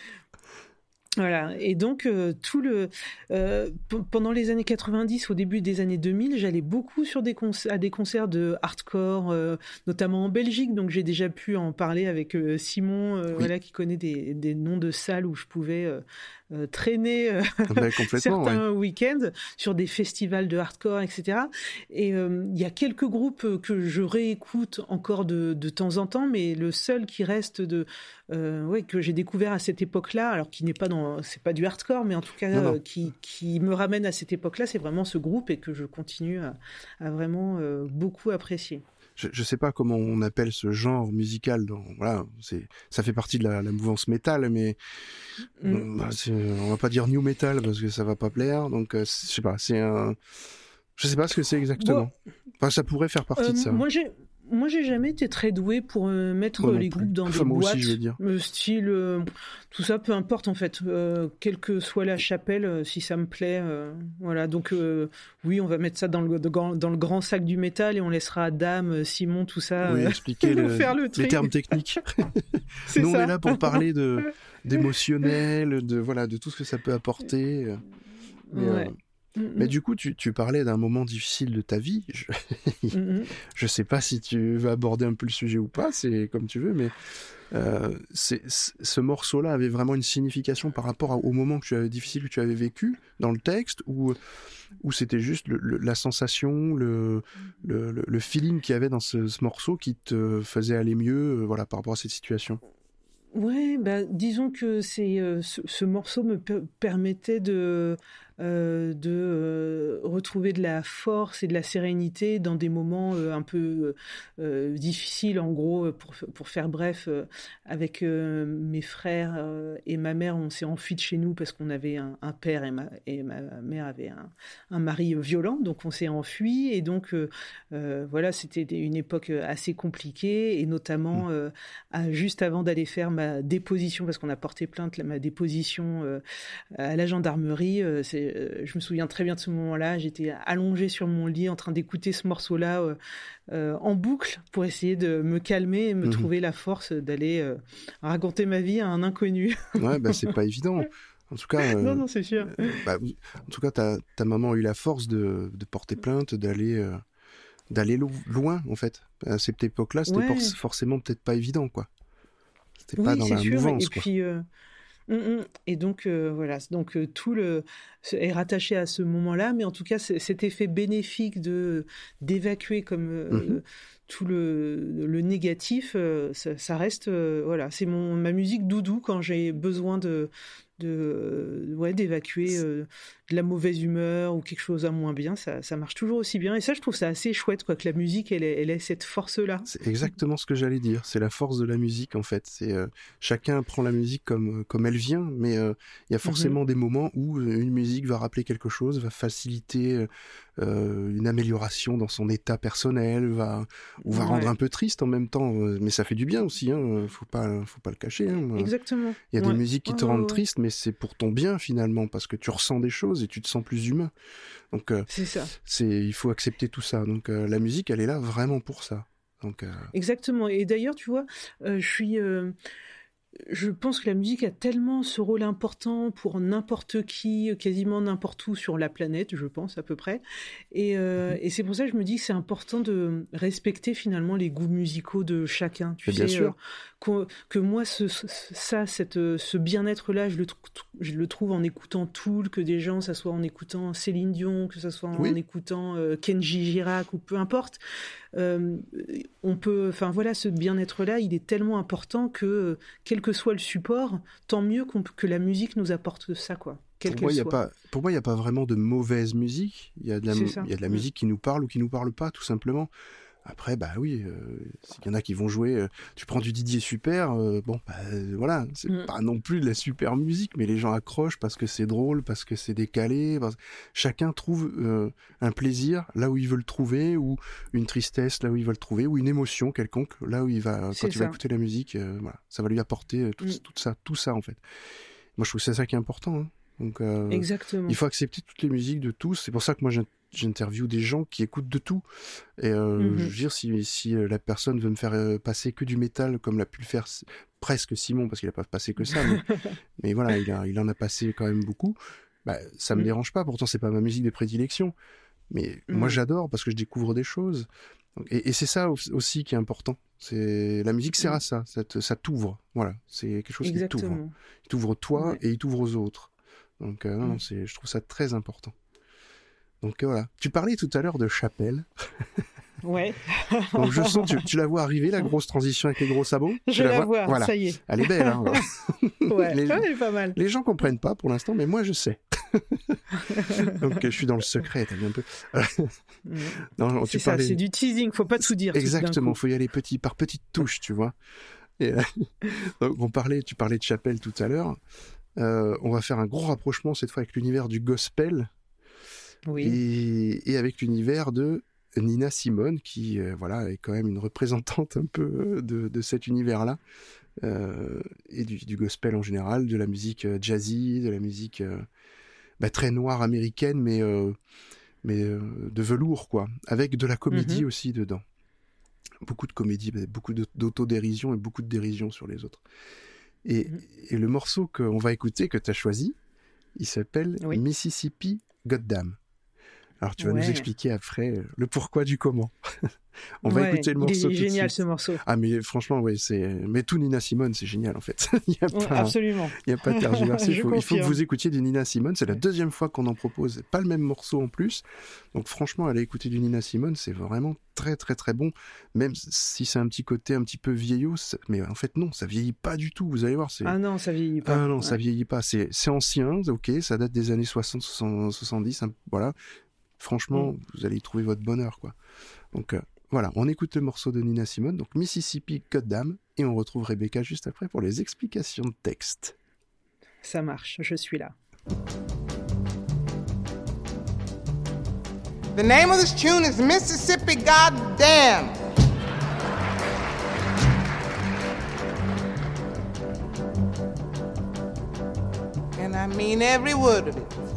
Voilà. Et donc euh, tout le euh, pendant les années 90, au début des années 2000, j'allais beaucoup sur des à des concerts de hardcore, euh, notamment en Belgique. Donc j'ai déjà pu en parler avec Simon, Oui. voilà, qui connaît des, des noms de salles où je pouvais euh, traîner euh, Ah [LAUGHS] ouais. certains week-ends sur des festivals de hardcore, etc. Et euh, il y a quelques groupes que je réécoute encore de, de temps en temps, mais le seul qui reste de, ouais, que j'ai découvert à cette époque-là, alors qui n'est pas dans, c'est pas du hardcore, mais en tout cas Non, non. qui, qui me ramène à cette époque-là, c'est vraiment ce groupe et que je continue à, à vraiment beaucoup apprécier. Je, je sais pas comment on appelle ce genre musical. Dans, voilà, c'est, ça fait partie de la, la mouvance métal, mais Mm. euh, bah, on va pas dire new metal parce que ça va pas plaire. Donc, euh, je sais pas, c'est un, je sais pas ce que c'est exactement. Enfin, ça pourrait faire partie Euh, de ça. Moi, j'ai moi, j'ai jamais été très doué pour euh, mettre Moi les groupes dans Enfin, des aussi, boîtes. je veux dire. Le style, euh, tout ça, peu importe en fait. Euh, quelle que soit la chapelle, euh, si ça me plaît, euh, voilà. Donc euh, oui, on va mettre ça dans le, dans, dans le grand sac du métal et on laissera euh, Simon, tout ça, oui, euh, expliquer [LAUGHS] le- faire le les tri. termes techniques. [LAUGHS] Nous, on est là pour parler de [LAUGHS] d'émotionnel, de voilà, de tout ce que ça peut apporter. euh, Mais, Ouais. Mais du coup, tu, tu parlais d'un moment difficile de ta vie. Je, [LAUGHS] mm. je sais pas si tu veux aborder un peu le sujet ou pas, c'est comme tu veux, mais euh, c'est- ce morceau-là avait vraiment une signification par rapport à- au moment que tu avais difficile que tu avais vécu dans le texte, ou ou c'était juste le- le- la sensation, le, le, feeling qu'il y avait dans ce, ce morceau qui te faisait aller mieux, euh, voilà, par rapport à cette situation? Ouais, bah, disons que c'est euh, ce, ce morceau me per- permettait de euh, de euh, retrouver de la force et de la sérénité dans des moments euh, un peu difficiles. En gros, pour pour faire bref, avec mes frères et ma mère, on s'est enfui de chez nous parce qu'on avait un, un père et ma et ma mère avait un, un mari violent, donc on s'est enfui et donc voilà, c'était une époque assez compliquée et notamment à- juste avant d'aller faire ma déposition, parce qu'on a porté plainte, ma déposition à la gendarmerie, c'est, euh, je me souviens très bien de ce moment-là, j'étais allongée sur mon lit en train d'écouter ce morceau-là euh, euh, en boucle pour essayer de me calmer et me Mhm. trouver la force d'aller raconter ma vie à un inconnu. Ouais, bah c'est pas évident. En tout cas, [LAUGHS] non, non, c'est sûr. bah, en tout cas, ta, ta maman a eu la force de, de porter plainte, d'aller d'aller lo- loin en fait. À cette époque-là, c'était Ouais. for- forcément peut-être pas évident quoi. C'était pas dans la sûr. mouvance Et quoi. puis, euh, hum, hum. et donc euh, voilà, donc euh, tout le est rattaché à ce moment-là, mais en tout cas, cet effet bénéfique de d'évacuer comme euh, Mhm. tout le, le négatif, ça, ça reste voilà, c'est mon ma musique doudou quand j'ai besoin de de ouais d'évacuer de la mauvaise humeur ou quelque chose à moins bien, ça, ça marche toujours aussi bien. Et ça, je trouve ça assez chouette quoi que la musique elle ait, elle ait cette force là. C'est exactement ce que j'allais dire. C'est la force de la musique en fait. C'est euh, chacun prend la musique comme comme elle vient, mais euh, il y a forcément des moments où euh, une musique va rappeler quelque chose, va faciliter euh, une amélioration dans son état personnel, va ou va Ouais. rendre un peu triste en même temps. euh, Mais ça fait du bien aussi. Hein. Faut pas faut pas le cacher. Hein. Exactement. Il y a Ouais. des musiques qui te Ouais, rendent triste, mais c'est pour ton bien finalement parce que tu ressens des choses et tu te sens plus humain. Donc euh, C'est ça. c'est il faut accepter tout ça. Donc euh, la musique, elle est là vraiment pour ça. Donc euh, Exactement. Et d'ailleurs, tu vois, je suis. je pense que la musique a tellement ce rôle important pour n'importe qui, quasiment n'importe où sur la planète, je pense à peu près. Et, euh, mhm. et c'est pour ça que je me dis que c'est important de respecter finalement les goûts musicaux de chacun. Tu sais, bien sûr. Euh, que, moi, ce, ça, cette, ce bien-être-là, je le, je le trouve en écoutant Tool, que des gens, ça soit en écoutant Céline Dion, que ça soit en écoutant euh, Kenji Girac ou peu importe. Euh, on peut, enfin voilà, ce bien-être-là, il est tellement important que quel que soit le support, tant mieux que la musique nous apporte ça, quoi. Pour moi, il n'y a pas, pour moi, il a pas vraiment de mauvaise musique. Il y a de la, il y a de la musique qui nous parle ou qui nous parle pas, tout simplement. Après, bah oui, euh, il y en a qui vont jouer. Euh, tu prends du Didier Super, euh, bon, bah, voilà, c'est mm. pas non plus de la super musique, mais les gens accrochent parce que c'est drôle, parce que c'est décalé. Chacun trouve un plaisir là où il veut le trouver, ou une tristesse là où il veut le trouver, ou une émotion quelconque là où il va quand il va écouter la musique. voilà, ça va lui apporter tout, mm. tout, ça, tout ça en fait. Moi, je trouve que c'est ça qui est important. Hein. Donc, Exactement. il faut accepter toutes les musiques de tous. C'est pour ça que moi, j'interviewe des gens qui écoutent de tout. Et euh, mhm. je veux dire, si, si, euh, la personne veut me faire euh, passer que du métal, comme l'a pu le faire presque Simon, parce qu'il n'a pas passé que ça, [LAUGHS] mais, voilà, il, a, il, en a passé quand même beaucoup, bah, ça me mhm. dérange pas. Pourtant, c'est pas ma musique de prédilection. Mais moi, mhm. j'adore parce que je découvre des choses. Et, c'est ça aussi qui est important. C'est la musique sert à ça. Ça, ça t'ouvre. Voilà, c'est quelque chose qui t'ouvre. Il t'ouvre toi et il t'ouvre aux autres. Donc non, je trouve ça très important. Donc voilà. Tu parlais tout à l'heure de chapelle. [LAUGHS] Ouais. [LAUGHS] Donc je sens, tu, tu, la vois arriver, la grosse transition avec les gros sabots Je la, vois, voilà. ça y est. Elle est belle, hein [LAUGHS] Ouais, les, elle est pas mal. Les gens comprennent pas pour l'instant, mais moi je sais. Donc je suis dans le secret, t'as vu un peu. non, c'est ça, c'est du teasing, faut pas tout dire. Exactement, faut y aller petit par petites touches, tu vois. Et, euh, donc on parlait, tu parlais de chapelle tout à l'heure. Euh, on va faire un gros rapprochement cette fois avec l'univers du gospel et, avec l'univers de Nina Simone, qui euh, voilà est quand même une représentante un peu de, cet univers-là, euh, et du, gospel en général, de la musique euh, jazzy, de la musique bah, très noire américaine, mais, mais de velours, quoi, avec de la comédie mm-hmm. aussi dedans. Beaucoup de comédie, beaucoup d'autodérision et beaucoup de dérision sur les autres. Et, et le morceau qu'on va écouter, que tu as choisi, il s'appelle Mississippi Goddam. Alors tu vas nous expliquer après euh, le pourquoi du comment. [LAUGHS] On va écouter le morceau. Il est génial ce morceau. Ah mais franchement oui c'est mais tout Nina Simone c'est génial en fait. [LAUGHS] il y a pas... Absolument. Il n'y a pas de tergiversé. [LAUGHS] il, faut, il faut que vous écoutiez du Nina Simone. C'est la deuxième fois qu'on en propose. Pas le même morceau en plus. Donc franchement aller écouter du Nina Simone c'est vraiment très très très bon. Même si c'est un petit côté un petit peu vieillot, mais en fait non ça vieillit pas du tout. Vous allez voir Ah non ça vieillit pas. Ah non ça vieillit pas. C'est c'est ancien ok ça date des années 60 70 hein, voilà Franchement, mm. vous allez y trouver votre bonheur, quoi. Donc euh, voilà, on écoute le morceau de Nina Simone, donc Mississippi Code d'âme, et on retrouve Rebecca juste après pour les explications de texte. Ça marche, je suis là. The name of this tune is Mississippi Goddamn. And I mean every word of it.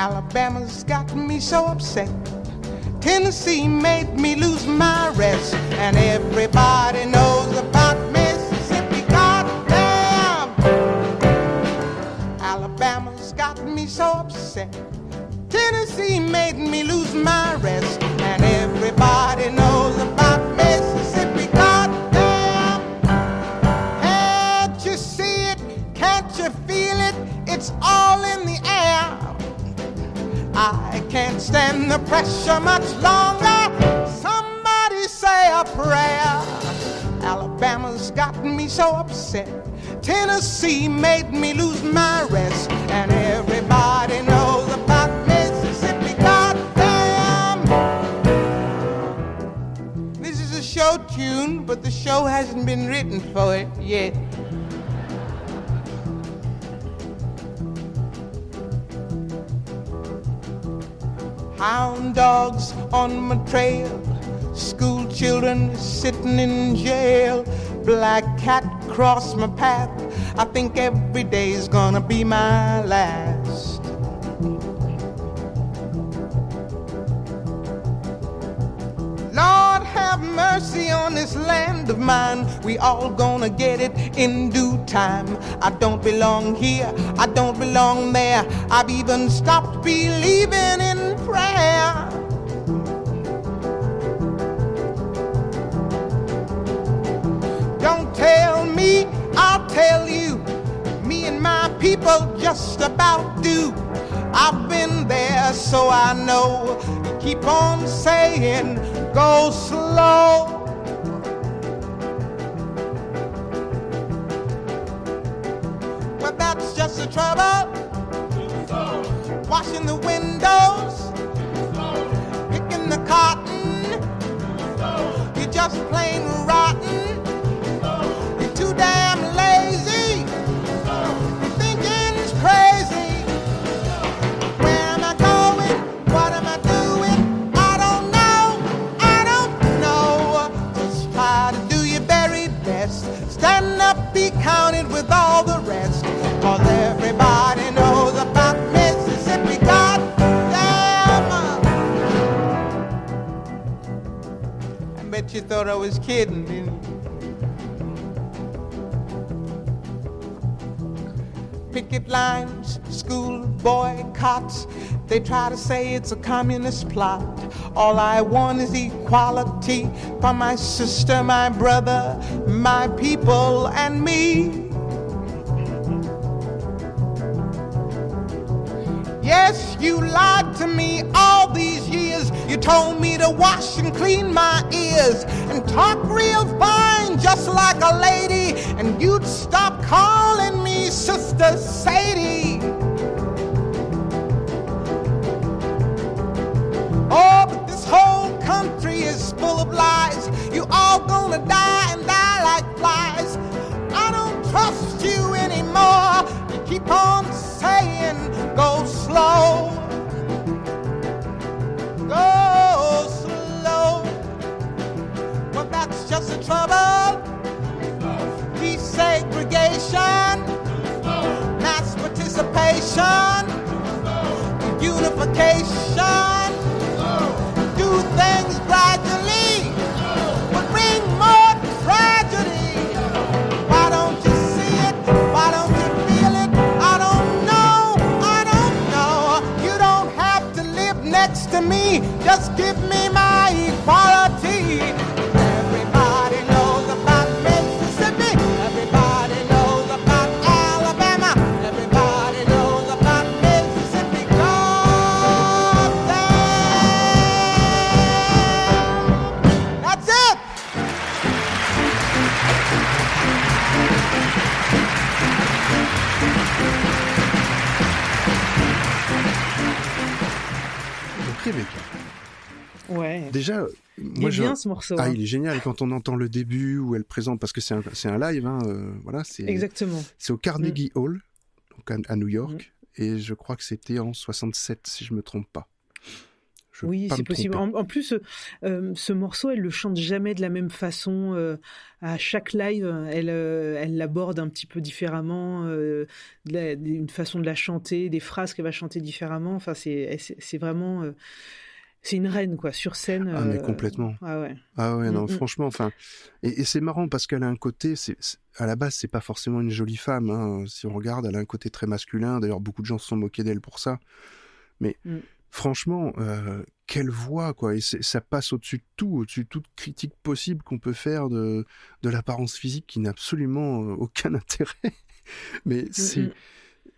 Alabama's got me so upset. Tennessee made me lose my rest. And everybody knows about Mississippi. Goddamn! Alabama's got me so upset. Tennessee made me lose my rest. And everybody knows about can't stand the pressure much longer. Somebody say a prayer. Alabama's gotten me so upset. Tennessee made me lose my rest. And everybody knows about Mississippi. Goddamn! This is a show tune, but the show hasn't been written for it yet. Hound dogs on my trail, school children sitting in jail, black cat cross my path. I think every day's gonna be my last. Lord, have mercy on this land of mine. We all gonna get it in due time. I don't belong here, I don't belong there. I've even stopped believing in prayer. Don't tell me, I'll tell you. Me and my people just about do. I've been there, so I know. You keep on saying, go slow. Well, that's just the trouble. Washing the windows, cotton. You're just plain rotten. You thought I was kidding, picket lines, school boycotts. They try to say it's a communist plot. All I want is equality for my sister, my brother, my people, and me. Yes, you lied to me. You told me to wash and clean my ears and talk real fine, just like a lady. And you'd stop calling me Sister Sadie. Oh, but this whole country is full of lies. You all gonna die and die like flies. I don't trust you anymore. You keep on saying, go slow. Trouble. Desegregation, mass participation, unification. Do things gradually, but bring more tragedy. Why don't you see it? Why don't you feel it? I don't know. I don't know. You don't have to live next to me. Just give me moi est je... bien ce morceau. Ah, hein. il est génial quand on entend le début où elle présente, parce que c'est un, c'est un live, hein, euh, voilà, c'est Exactement. c'est au Carnegie Hall, donc à, à New York, Mm. et je crois que c'était en 67, si je me trompe pas. Je Oui, c'est possible. En, en plus, euh, euh, ce morceau, elle le chante jamais de la même façon. euh, à chaque live, elle euh, elle l'aborde un petit peu différemment, de la- une façon de la chanter, des phrases qu'elle va chanter différemment. Enfin, c'est c'est vraiment, c'est une reine quoi, sur scène. Ah, mais euh, complètement. Ah ouais. Ah ouais, non, Mm, mm. franchement, enfin, et, et c'est marrant parce qu'elle a un côté, c'est, à la base, c'est pas forcément une jolie femme. hein. Si on regarde, elle a un côté très masculin. D'ailleurs, beaucoup de gens se sont moqués d'elle pour ça. Mais Mm. franchement, euh, quelle voix, quoi. Et ça passe au-dessus de tout, au-dessus de toute critique possible qu'on peut faire de, de l'apparence physique qui n'a absolument euh, aucun [LAUGHS] intérêt. Mais c'est, mm.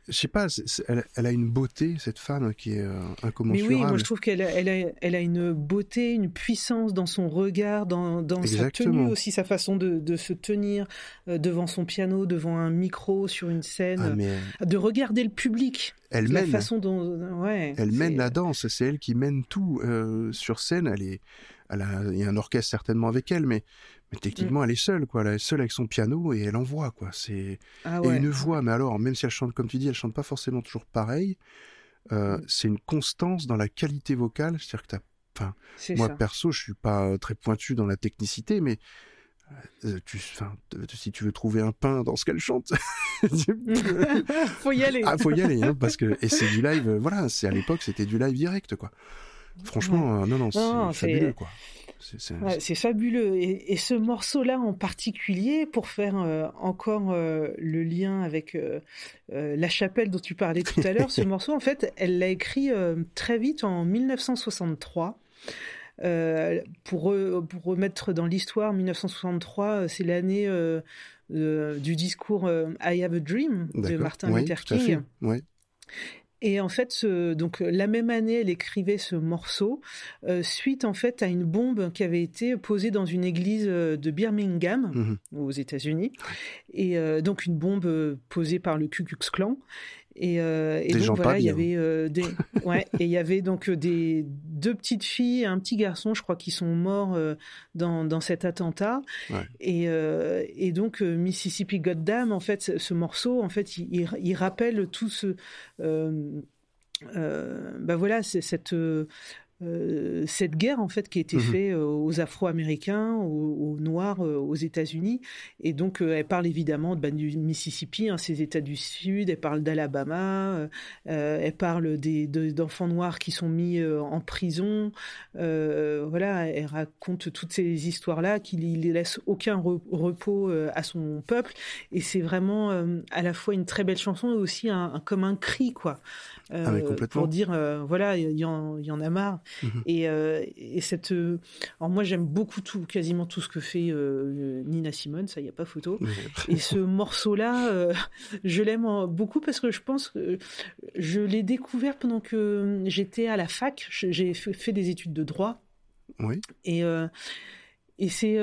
Je sais pas, elle, elle a une beauté, cette femme, qui est euh, Mais incommensurable. oui, moi je trouve qu'elle a, elle a, elle a une beauté, une puissance dans son regard, dans, dans sa tenue aussi, sa façon de, de se tenir euh, devant son piano, devant un micro, sur une scène, Ah, mais de regarder le public. elle la mène. façon dont, ouais, Elle mène la danse, c'est elle qui mène tout euh, sur scène. Elle est, elle a, il y a un orchestre certainement avec elle, mais, mais techniquement elle est seule, quoi. Elle est seule avec son piano et elle envoie, quoi. C'est Ah et une voix, mais alors même si elle chante comme tu dis, elle chante pas forcément toujours pareil. Euh, Mm. C'est une constance dans la qualité vocale, c'est-à-dire que t'as moi ça. perso, je suis pas euh, très pointu dans la technicité, mais euh, tu, si tu veux trouver un pain dans ce qu'elle chante, [LAUGHS] [LAUGHS] Faut y aller. ah, faut y aller, hein, parce que et c'est du live. voilà, c'est à l'époque, c'était du live direct, quoi. Franchement, euh, non, non, Non, c'est fabuleux, quoi. C'est- Ouais, fabuleux. Et, et ce morceau-là en particulier, pour faire euh, encore euh, le lien avec euh, La Chapelle dont tu parlais tout à l'heure, ce [LAUGHS] morceau, en fait, elle l'a écrit très vite en 1963. Euh, pour, re- pour remettre dans l'histoire, 1963, euh, c'est l'année du discours I Have a Dream de. Martin Luther. King. Et en fait, ce, donc euh, la même année, elle écrivait ce morceau euh, suite en fait à une bombe qui avait été posée dans une église euh, de Birmingham Mhm. aux États-Unis, et euh, donc une bombe posée par le Ku Klux Klan. Et, euh, et Des donc gens voilà, il y avait euh, des, [LAUGHS] ouais, et il y avait donc euh, des deux petites filles et un petit garçon, je crois, qui sont morts euh, dans dans cet attentat. Ouais. Et, et donc Mississippi Goddam, en fait, ce, ce morceau, en fait, il, il- il rappelle tout ce, bah voilà, c'est cette euh, cette guerre en fait qui a été Mhm. faite euh, aux Afro-Américains, aux, aux Noirs euh, aux États-Unis, et donc euh, elle parle évidemment de, bah, du Mississippi, hein, ces États du Sud, elle parle d'Alabama, euh, elle parle des de- d'enfants noirs qui sont mis en prison, voilà, elle raconte toutes ces histoires-là, qu'il ne laisse aucun re- repos à son peuple, et c'est vraiment à la fois une très belle chanson et aussi un, un- comme un cri quoi, Ah, complètement. pour dire voilà, il y, en- il y en a marre. Et, euh, et cette, euh, alors moi j'aime beaucoup tout, quasiment tout ce que fait euh, Nina Simone, ça y a pas photo. Et ce morceau-là, je l'aime beaucoup parce que je pense que je l'ai découvert pendant que j'étais à la fac. J'ai fait des études de droit Oui. et, et c'est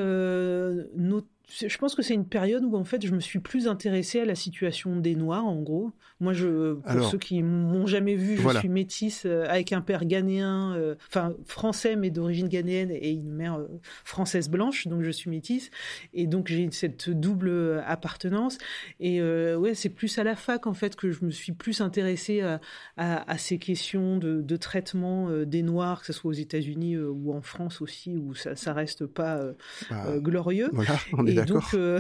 je pense que c'est une période où en fait je me suis plus intéressée à la situation des Noirs en gros. Moi je pour Alors, ceux qui m'ont jamais vu, je voilà. suis métisse euh, avec un père ghanéen, euh, enfin français mais d'origine ghanéenne et une mère euh, française blanche, donc je suis métisse et donc j'ai cette double appartenance et ouais c'est plus à la fac en fait que je me suis plus intéressée à, à, à ces questions de, de traitement des Noirs, que ce soit aux États-Unis ou en France aussi où ça ça reste pas Bah, glorieux. voilà, on est d'accord. donc, euh,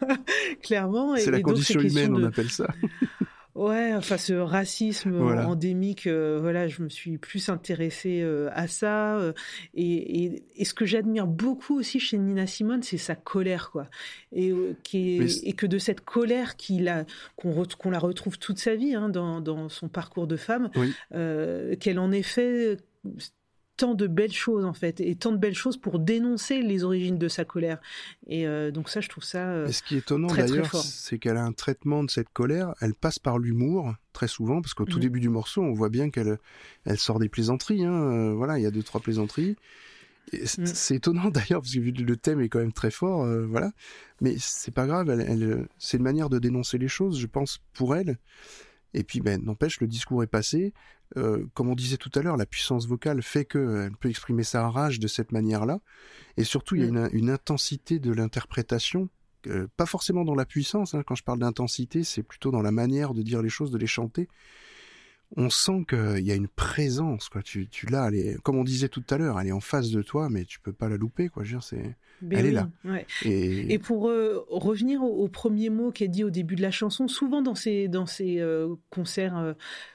[LAUGHS] clairement, C'est la et donc condition questions humaine, on appelle ça. [LAUGHS] Ouais, enfin ce racisme Voilà. endémique, euh, voilà, je me suis plus intéressée euh, à ça. euh, et, et, et ce que j'admire beaucoup aussi chez Nina Simone, c'est sa colère, quoi. Et, qui Mais est, c'est- et que de cette colère qu'il a, qu'on re- la retrouve toute sa vie hein, dans, dans son parcours de femme, Oui. qu'elle en fait tant de belles choses en fait, et tant de belles choses pour dénoncer les origines de sa colère. Et euh, donc ça, je trouve ça. euh, Et ce qui est étonnant d'ailleurs, c'est qu'elle a un traitement de cette colère. Elle passe par l'humour très souvent, parce qu'au tout Mhm. début du morceau, on voit bien qu'elle elle sort des plaisanteries. Hein. euh, Voilà, il y a deux trois plaisanteries. Mhm. C'est étonnant [LAUGHS] d'ailleurs, parce que le thème est quand même très fort, euh, voilà. Mais c'est pas grave. Elle, elle- c'est une manière de dénoncer les choses, je pense, pour elle. Et puis, ben, n'empêche, le discours est passé. Euh, comme on disait tout à l'heure, la puissance vocale fait qu'elle peut exprimer sa rage de cette manière-là. Et surtout, il y a Mm. une, une intensité de l'interprétation, euh, pas forcément dans la puissance. hein. Quand je parle d'intensité, c'est plutôt dans la manière de dire les choses, de les chanter. On sent qu'il y a une présence, quoi. Tu, tu l'as, elle est, comme on disait tout à l'heure, elle est en face de toi, mais tu peux pas la louper, quoi. Je veux dire, c'est, ben elle est là. ouais. et, Et pour euh, revenir au, au premier mot qu'elle dit au début de la chanson, souvent dans ses, dans ses euh, concerts euh,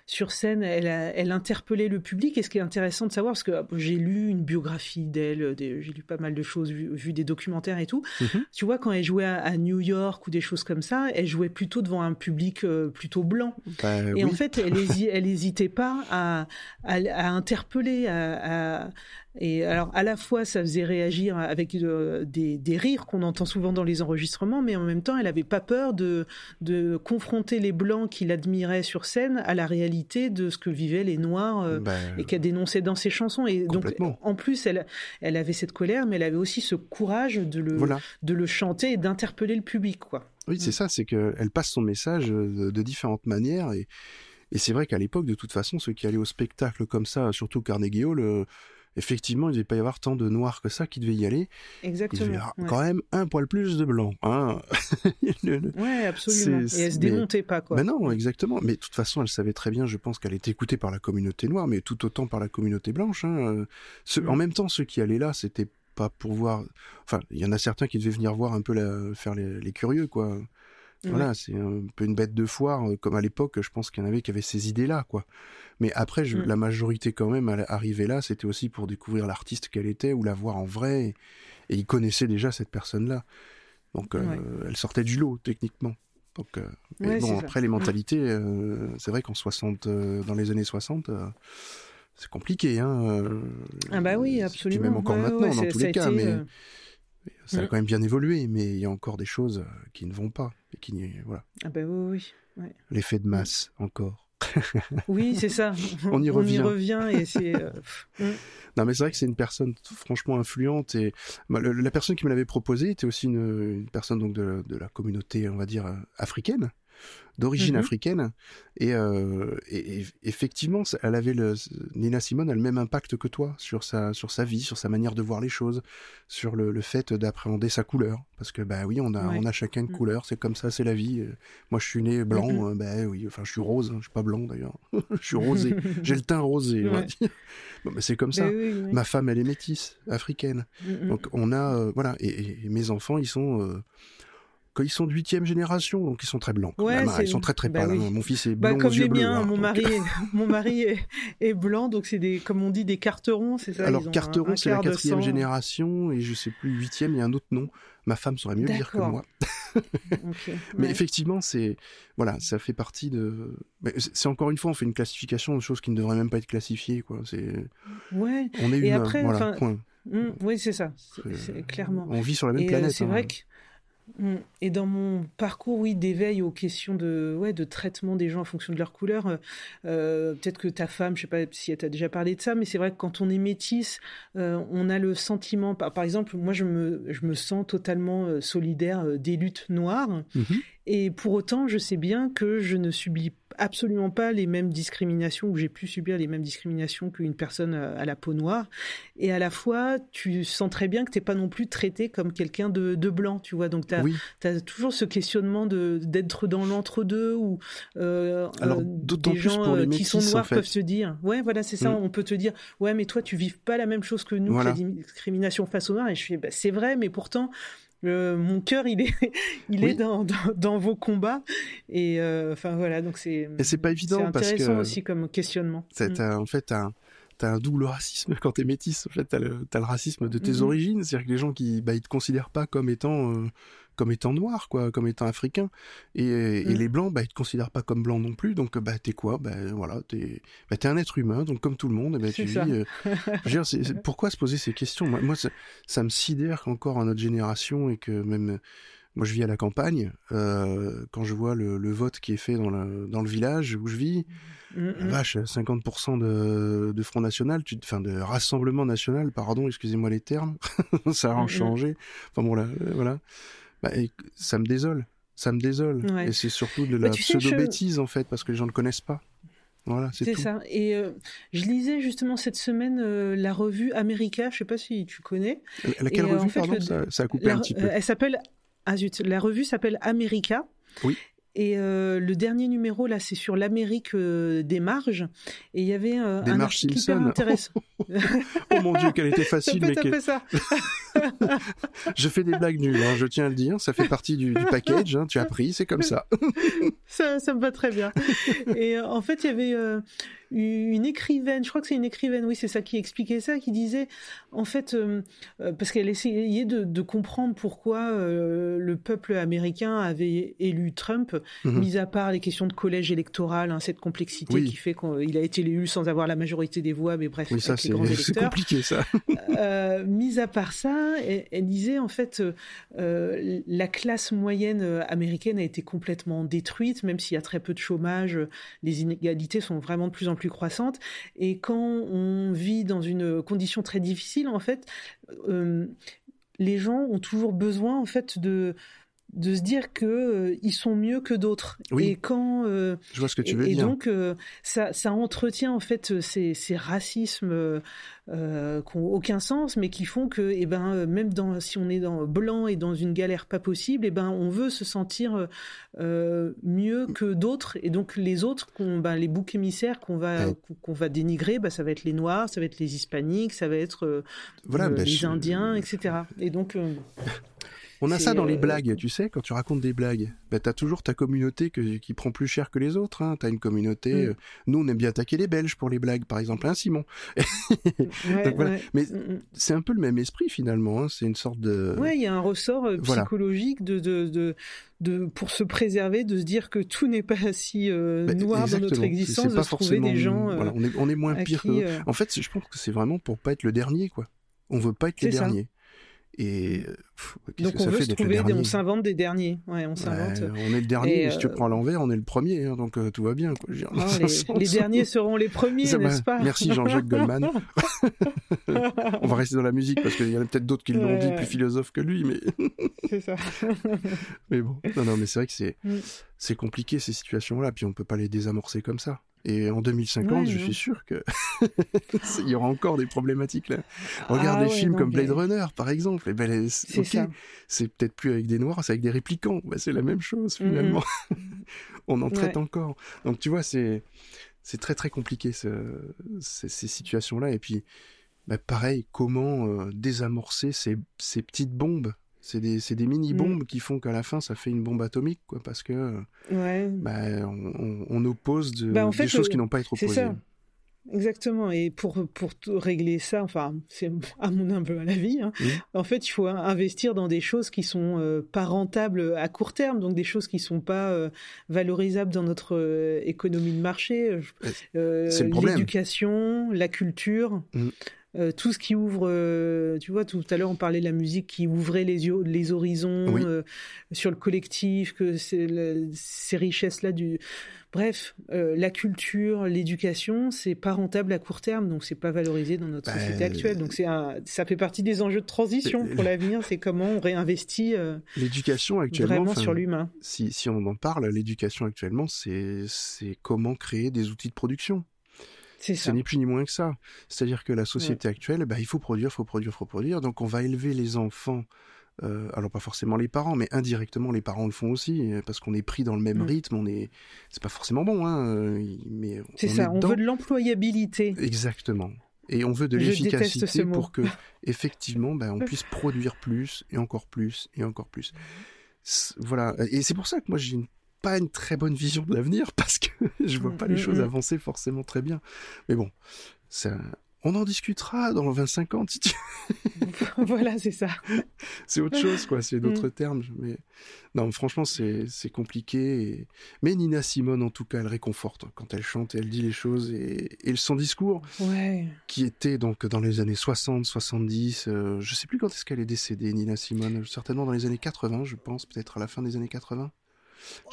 sur scène, elle, a- elle interpellait le public. Et ce qui est intéressant de savoir, parce que euh, j'ai lu une biographie d'elle, des- j'ai lu pas mal de choses, vu, vu des documentaires et tout. Mhm. Tu vois, quand elle jouait à, à New York ou des choses comme ça, elle jouait plutôt devant un public plutôt blanc. bah, Et oui. en fait, elle [LAUGHS] hésitait pas à, à, à interpeller, à, et alors à la fois ça faisait réagir avec euh, des, des rires qu'on entend souvent dans les enregistrements, mais en même temps, elle avait pas peur de, de confronter les blancs qui l'admiraient sur scène à la réalité de ce que vivaient les noirs. euh, Bah, et qu'elle dénonçait dans ses chansons. Et donc, en plus, elle, elle avait cette colère, mais elle avait aussi ce courage de le, voilà. de le chanter et d'interpeller le public, quoi. Oui, c'est ça, c'est qu'elle passe son message euh, de, de différentes manières. Et, et c'est vrai qu'à l'époque, de toute façon, ceux qui allaient au spectacle comme ça, surtout au Carnegie Hall, euh, effectivement, il ne devait pas y avoir tant de noirs que ça qui devaient y aller. Il devait Exactement. y avoir ouais. quand même un poil plus de blancs. Hein. [LAUGHS] Le- le- Ouais, absolument. Et elle se mais- démontait pas, quoi. Ben non, exactement. Mais de toute façon, elle savait très bien, je pense qu'elle était écoutée par la communauté noire, mais tout autant par la communauté blanche. Hein. Euh, Mm. En même temps, ceux qui allaient là, c'était pas pour voir. Enfin, il y en a certains qui devaient venir voir un peu la... faire les, les curieux, quoi. Voilà, c'est un peu une bête de foire, euh, comme à l'époque, je pense qu'il y en avait qui avaient ces idées-là, quoi. Mais après, je, Mm. la majorité quand même, à- arrivée là, c'était aussi pour découvrir l'artiste qu'elle était ou la voir en vrai. Et, et ils connaissaient déjà cette personne-là. Donc, euh, Ouais. elle sortait du lot, techniquement. Donc, euh, Ouais, bon, ça. après, les mentalités, euh, c'est vrai qu'en 60, euh, dans les années 60, euh, c'est compliqué, hein. Ah bah oui, et absolument. même encore Ouais, maintenant, dans tous les cas, été, mais ça a Mm. quand même bien évolué. Mais il y a encore des choses euh, qui ne vont pas. Et qui, voilà. Ah bah oui, oui. L'effet de masse, encore. [LAUGHS] Oui, c'est ça. On y revient. revient et c'est. euh, [LAUGHS] mm. Non, mais c'est vrai que c'est une personne franchement influente et bah, le- la personne qui me l'avait proposé était aussi une, une personne donc de, de la communauté, on va dire euh, africaine, d'origine Mhm. africaine et, euh, et- et effectivement, ça- elle avait le Nina Simone a le même impact que toi sur sa sur sa vie, sur sa manière de voir les choses, sur le, le fait d'appréhender sa couleur parce que bah oui, on a Ouais. on a chacun une Mm. couleur, c'est comme ça, c'est la vie. Moi, je suis né blanc, bah oui, enfin je suis rose, hein, je suis pas blanc d'ailleurs, [LAUGHS] je suis rosé, [LAUGHS] j'ai le teint rosé, on va Ouais. dire. Bon, mais c'est comme ça. Bah oui, oui. Ma femme, elle est métisse, africaine. Mm, mm. Donc on a, euh, voilà, et, mes enfants, ils sont, euh, ils sont de huitième génération, donc ils sont très blancs. Ouais, ils sont très très bah pâles. oui. hein. Mon fils est Bah, blond comme aux yeux bleus. hein. mon Donc, mari, est, [LAUGHS] mon mari est, est blanc, donc c'est des, comme on dit, des carterons, c'est ça Alors Carteron, c'est la quatrième génération, et je sais plus huitième, il y a un autre nom. Ma femme saurait mieux dire que moi. [LAUGHS] Mais effectivement, c'est voilà, ça fait partie de. c'est encore une fois, on fait une classification de choses qui ne devraient même pas être classifiées, quoi. C'est, Ouais, on est Et humain, après, voilà. point. mm, oui, c'est ça, clairement. On vit sur la même Et euh, planète. c'est hein. vrai que. Mm. Et dans mon parcours, oui, d'éveil aux questions de, ouais, de traitement des gens en fonction de leur couleur, euh, euh, peut-être que ta femme, je sais pas si elle t'a déjà parlé de ça, mais c'est vrai que quand on est métisse, euh, on a le sentiment, par, exemple, moi je me, je me sens totalement solidaire des luttes noires, Mhm. Et pour autant, je sais bien que je ne subis absolument pas les mêmes discriminations, ou j'ai pu subir les mêmes discriminations qu'une personne euh, à la peau noire. Et à la fois, tu sens très bien que t'es pas non plus traité comme quelqu'un de, de blanc, tu vois. Donc, tu as, Oui. toujours ce questionnement d'être dans l'entre-deux, ou euh, Alors, euh, d'autant des plus gens pour les euh, qui sont métis, en noirs fait. peuvent se dire, ouais, voilà, c'est ça, Mm. on peut te dire, ouais, mais toi, tu vives pas la même chose que nous, Voilà. que la discrimination face aux noirs. Et je fais, bah, c'est vrai, mais pourtant, mon cœur, il est, [LAUGHS] il Oui. est dans, dans, dans vos combats. Et euh, enfin voilà, donc c'est. Et c'est pas évident C'est parce intéressant que- aussi comme questionnement. T'as- Mm. en fait, t'as un, t'as un double racisme [LAUGHS] quand t'es métisse. En fait, t'as le, le racisme de tes Mhm. origines, c'est-à-dire que les gens qui, bah, ils te considèrent pas comme étant, euh, comme étant noir, quoi, comme étant africain. Et, et Mm. les blancs, bah, ils te considèrent pas comme blanc non plus. Donc, bah, t'es quoi? Bah, voilà, t'es, bah, t'es un être humain. Donc, comme tout le monde, ben, tu ça. vis. euh, [LAUGHS] je veux dire, c'est- c'est- pourquoi se poser ces questions? Moi, moi ça, ça me sidère qu'encore à notre génération et que même. Moi, je vis à la campagne. euh, quand je vois le, le vote qui est fait dans le, dans le village où je vis, Mm, la mm. vache, 50% de, de Front National, tu, enfin de Rassemblement National, pardon, excusez-moi les termes, [LAUGHS] ça a changé. Enfin bon, là, euh, voilà. Bah, et ça me désole, ça me désole. Ouais. Et c'est surtout de la Bah, je- pseudo-bêtise, en fait, parce que les gens ne le connaissent pas. Voilà, c'est ça. Et euh, je lisais justement cette semaine euh, la revue America, je sais pas si tu connais. Laquelle Et, euh, en revue, fait, pardon le- ça, ça a coupé La- un petit peu. elle s'appelle ah zut, la revue s'appelle America. Oui. Et euh, le dernier numéro là, c'est sur l'Amérique euh, des marges. Et il y avait euh, Des un article hyper Simpson. intéressant. [LAUGHS] Oh mon dieu, qu'elle était Ça facile, peut mais ça. [LAUGHS] je fais des blagues nulles, hein, je tiens à le dire, ça fait partie du, du package, hein, tu as pris, c'est comme ça. ça, ça me va très bien. Et en fait, il y avait une écrivaine, je crois que c'est une écrivaine, oui, c'est ça qui expliquait ça, qui disait, en fait, euh, euh, parce qu'elle essayait de, de comprendre pourquoi euh, le peuple américain avait élu Trump, Mhm. mis à part les questions de collège électoral, hein, cette complexité Oui. qui fait qu'il a été élu sans avoir la majorité des voix, mais bref, Oui, ça c'est [LAUGHS] compliqué ça. Euh, mis à part ça, elle, elle disait en fait la classe moyenne américaine a été complètement détruite, même s'il y a très peu de chômage, les inégalités sont vraiment de plus en plus croissantes. Et quand on vit dans une condition très difficile, en fait, euh, les gens ont toujours besoin en fait de de se dire que euh, ils sont mieux que d'autres. Oui. Et quand euh, Je vois ce que tu et, veux et dire. donc, euh, ça, ça entretient en fait ces, ces racismes qui n'ont aucun sens, mais qui font que, eh ben, même dans, si on est dans blanc et dans une galère pas possible, eh ben, on veut se sentir mieux que d'autres. Et donc, les autres, qu'on, ben, les boucs émissaires qu'on va, Ouais. qu'on va dénigrer, ben, ça va être les Noirs, ça va être les Hispaniques, ça va être Voilà, bah, les je- Indiens, etc. Et donc, [LAUGHS] On a ça dans les euh, blagues, tu sais, quand tu racontes des blagues, bah, t'as toujours ta communauté que- qui prend plus cher que les autres. Hein. T'as une communauté. Mm. euh, nous, on aime bien attaquer les Belges pour les blagues, par exemple, hein, Simon. [LAUGHS] Ouais, Donc voilà. ouais. Mais Mm, mm. c'est un peu le même esprit finalement. hein. C'est une sorte de. Ouais, il y a un ressort euh, Voilà. psychologique de, de, de, de, pour se préserver, de se dire que tout n'est pas si euh, Bah, noir dans notre exactement. Existence, c'est de pas se trouver forcément- des gens euh, voilà, on, est, on est moins pire qui, que. euh, En fait, je pense que c'est vraiment pour pas être le dernier, quoi. On veut pas être les ça. derniers. Et pff, Donc que on ça veut fait se trouver, on s'invente des derniers. Ouais, on s'invente. Ouais, on est le dernier, Et, mais si tu euh, prends l'envers, on est le premier, hein, donc euh, tout va bien. Quoi. Dire, [LAUGHS] les, sens derniers seront les premiers, n'est-ce pas? Merci Jean-Jacques Goldman. [LAUGHS] On va rester dans la musique parce qu'il y en a peut-être d'autres qui l'ont dit plus philosophes que lui, mais, [LAUGHS] C'est ça. mais bon. Non, non, mais c'est vrai que c'est Mm. c'est compliqué ces situations-là, puis on peut pas les désamorcer comme ça. Et en 2050, Ouais, je suis sûr que [LAUGHS] il y aura encore des problématiques là. Regarde Ah des ouais, films comme Blade Runner, par exemple. Et ben, C'est peut-être plus avec des noirs, c'est avec des réplicants. Ben, c'est la même chose Mhm. finalement. [LAUGHS] On en traite encore. Donc tu vois, c'est c'est très très compliqué ce- ces, ces situations-là. Et puis, bah, pareil, comment euh, désamorcer ces, ces petites bombes C'est des, des mini-bombes Mm. qui font qu'à la fin, ça fait une bombe atomique, quoi, parce que euh, Ouais. bah, on, on- on oppose de- Bah, en fait, des choses euh, qui n'ont pas C'est opposées. ça. Exactement. Et pour, pour régler ça, enfin, c'est [LAUGHS] à mon humble avis, hein, en fait, il faut investir dans des choses qui sont euh, pas rentables à court terme, donc des choses qui sont pas euh, valorisables dans notre euh, économie de marché. L'éducation, la culture. Mm. Euh, tout ce qui ouvre, euh, tu vois, tout à l'heure on parlait de la musique qui ouvrait les, yeux- les horizons Oui. euh, sur le collectif, que ces richesses-là du, Bref, la culture, l'éducation, c'est pas rentable à court terme, donc c'est pas valorisé dans notre Bah, société actuelle. Donc c'est un, ça fait partie des enjeux de transition pour l'avenir. C'est comment on réinvestit L'éducation actuellement, vraiment sur l'humain. si, si on en parle, l'éducation actuellement, c'est comment créer des outils de production. C'est Ce n'est plus ni moins que ça. C'est-à-dire que la société actuelle, bah, il faut produire, faut produire, faut produire. Donc on va élever les enfants. euh, alors pas forcément les parents, mais indirectement les parents le font aussi euh, parce qu'on est pris dans le même Mm. rythme. On est, c'est pas forcément bon, hein, euh, mais C'est ça. est On veut de l'employabilité. Exactement. Et on veut de l'efficacité pour que, [LAUGHS] effectivement, bah, on puisse produire plus et encore plus et encore plus. C- Voilà. Et c'est pour ça que moi, j'ai une- pas une très bonne vision de l'avenir [LAUGHS] parce que je vois pas les Mm, choses mm. avancer forcément très bien. Mais bon, ça, on en discutera dans 20-50 si tu... [LAUGHS] voilà, c'est ça. [LAUGHS] C'est autre chose, quoi. C'est d'autres Mm. termes. Mais non, franchement, c'est c'est compliqué. et- Mais Nina Simone, en tout cas, elle réconforte quand elle chante et elle dit les choses. Et, et son discours, Ouais. qui était donc dans les années 60, 70, euh, je sais plus quand est-ce qu'elle est décédée, Nina Simone, certainement dans les années 80, je pense, peut-être à la fin des années 80.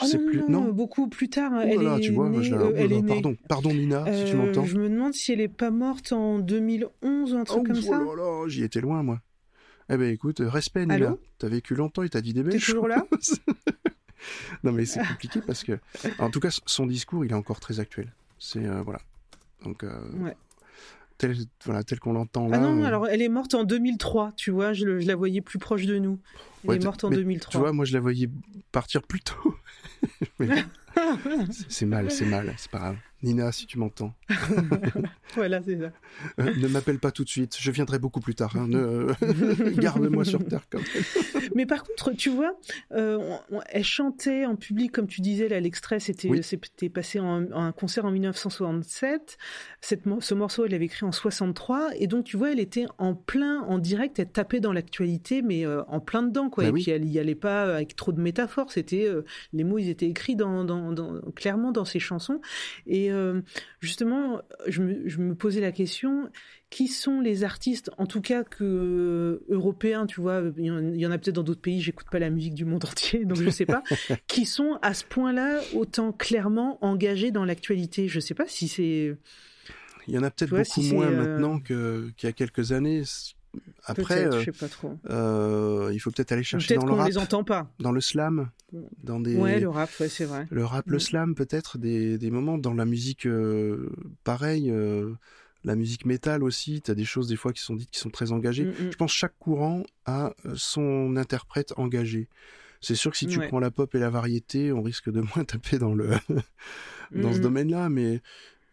Je Oh sais non, plus. non, beaucoup plus tard. Oh elle là là, est tu vois, née, je euh, oh elle née- pardon, pardon Nina, si tu Euh, m'entends. Je me demande si elle est pas morte en 2011 ou un truc Oh, comme oh ça. là là, j'y étais loin, moi. Eh ben écoute, respect Nina, Allô? T'as vécu longtemps et t'as dit des belles T'es toujours là? [LAUGHS] Non mais c'est compliqué parce que, en tout cas, son discours, il est encore très actuel. C'est euh, voilà, donc euh, Ouais. Tel, voilà, tel qu'on l'entend là. Ah non, alors elle est morte en 2003, tu vois, je, le- je la voyais plus proche de nous. Elle Ouais, est morte en mais 2003. Tu vois, moi je la voyais partir plus tôt. [LAUGHS] Mais [LAUGHS] [LAUGHS] c'est- mal, c'est mal, c'est pas grave. Nina, si tu m'entends, [LAUGHS] voilà, c'est ça. euh, ne m'appelle pas tout de suite. Je viendrai beaucoup plus tard. hein. Ne- [LAUGHS] Garde-moi sur terre quand même. Mais par contre, tu vois, euh, on- on- elle chantait en public, comme tu disais, là, l'extrait, c'était Oui. c'était passé en, en un concert en 1967. Cette, ce morceau, elle l'avait écrit en 63. Et donc, tu vois, elle était en plein, en direct, elle tapait dans l'actualité, mais euh, en plein dedans, quoi. Bah et oui. puis, elle y allait pas avec trop de métaphores. C'était, euh, les mots, ils étaient écrits dans, dans, dans- clairement dans ses chansons. Et euh, justement, je me, je me posais la question, qui sont les artistes, en tout cas que euh, européens, tu vois, il y en, a peut-être dans d'autres pays, j'écoute pas la musique du monde entier, donc je sais pas, [LAUGHS] qui sont à ce point-là autant clairement engagés dans l'actualité? Je sais pas si c'est Il y en a peut-être beaucoup si moins euh, maintenant qu'il y a quelques années. Après, euh, je sais pas trop. euh, il faut peut-être aller chercher dans le rap, les entend pas. dans le slam, dans des. Ouais, le rap, ouais, c'est vrai. Le rap, le Mm. slam, peut-être, des, des moments dans la musique euh, pareil, euh, la musique métal aussi, t'as des choses des fois qui sont dites qui sont très engagées. Mm, mm. Je pense que chaque courant a son interprète engagé. C'est sûr que si tu Ouais. prends la pop et la variété, on risque de [LAUGHS] moins taper dans le [LAUGHS] dans ce domaine-là, mais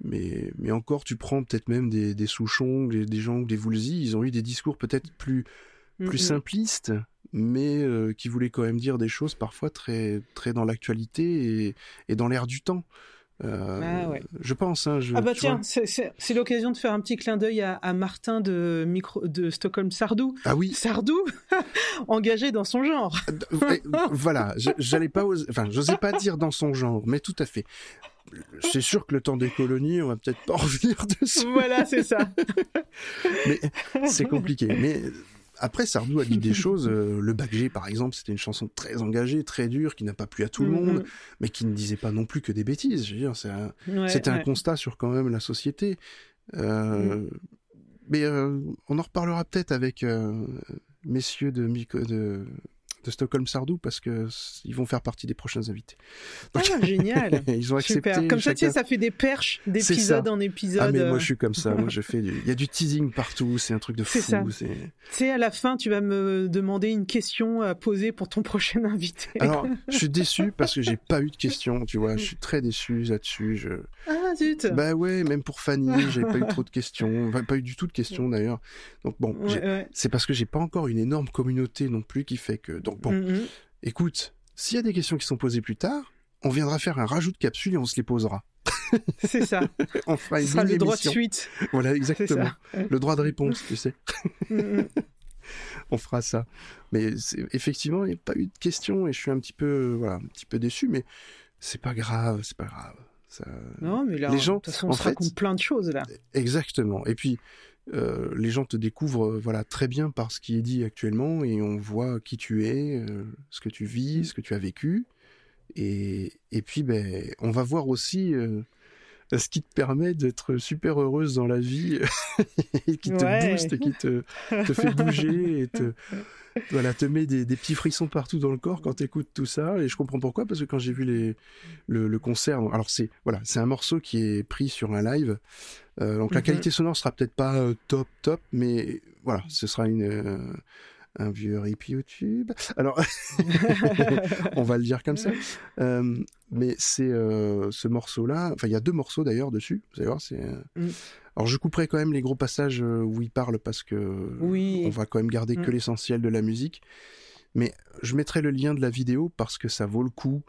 mais mais encore, tu prends peut-être même des, des Souchons, des, des gens, des Woolsey, ils ont eu des discours peut-être plus Mm, plus mm. simplistes, mais euh, qui voulait quand même dire des choses parfois très, très dans l'actualité et, et dans l'air du temps. Euh, Ah ouais. Je pense. Hein, je, Ah bah tiens, c'est- l'occasion de faire un petit clin d'œil à, à Martin de, micro, de Stockholm Sardou. Ah oui, Sardou, [LAUGHS] engagé dans son genre. Eh, voilà, j'allais pas, oser- enfin, j'osais pas dire dans son genre, mais tout à fait. C'est sûr que le temps des colonies, on va peut-être pas en [LAUGHS] revenir dessus, voilà, c'est ça. [LAUGHS] mais c'est compliqué. Mais après, Sardou a dit des choses. euh, le Bac G, par exemple, c'était une chanson très engagée, très dure, qui n'a pas plu à tout le monde, mais qui ne disait pas non plus que des bêtises. Je veux dire, c'est un- Mm, Ouais, c'était un constat sur quand même la société. Euh, Mais euh, on en reparlera peut-être avec messieurs de, de, de Stockholm Sardou parce que ils vont faire partie des prochains invités. Ah, [LAUGHS] génial. [LAUGHS] ils ont accepté. Super. Comme ça, tu sais, ça fait des perches d'épisode en épisode. Ah mais moi euh. je suis comme ça. Moi je fais. du- Il y a du teasing partout. C'est un truc de C'est fou. Tu sais, à la fin, tu vas me demander une question à poser pour ton [LAUGHS] prochain invité. Alors je suis déçu parce que j'ai pas eu de questions. Tu vois, je suis très déçu là-dessus. Je... Ah, zut. Bah ouais, même pour Fanny, j'ai pas eu trop de questions. Enfin, pas eu du tout de questions d'ailleurs. Donc bon, Ouais, j'ai- ouais. c'est parce que j'ai pas encore une énorme communauté non plus qui fait que. Donc bon, Mm, mm. écoute, s'il y a des questions qui sont posées plus tard, on viendra faire un rajout de capsule et on se les posera. [LAUGHS] C'est ça. [LAUGHS] On fera Ce une sera le droit de suite. Voilà, exactement. Le droit de réponse, tu sais. Mm. [LAUGHS] On fera ça. Mais effectivement, il n'y a pas eu de questions et je suis un petit peu, voilà, un petit peu déçu, mais c'est pas grave, c'est pas grave. Ça... Non, mais là, Les gens, de toute façon, on en se fait- raconte plein de choses, là. Exactement. Et puis, euh, les gens te découvrent euh, voilà, très bien par ce qui est dit actuellement et on voit qui tu es, euh, ce que tu vis, ce que tu as vécu. Et, et puis, ben, on va voir aussi ce qui te permet d'être super heureuse dans la vie [LAUGHS] et qui te Ouais. booste, qui te, te fait bouger et te, [LAUGHS] voilà, te met des, des petits frissons partout dans le corps quand tu écoutes tout ça. Et je comprends pourquoi, parce que quand j'ai vu les, le, le concert, alors c'est voilà, c'est un morceau qui est pris sur un live. Euh, donc la Mhm. qualité sonore sera peut-être pas euh, top top, mais voilà, ce sera une euh, un vieux rip YouTube. Alors [LAUGHS] [LAUGHS] on va le dire comme ça. [LAUGHS] Euh, mais c'est euh, ce morceau-là. Enfin, il y a deux morceaux d'ailleurs dessus. Vous allez voir, c'est. euh, Mm. Alors je couperai quand même les gros passages où il parle parce que Oui. on va quand même garder que Mm. l'essentiel de la musique. Mais je mettrai le lien de la vidéo parce que ça vaut le coup.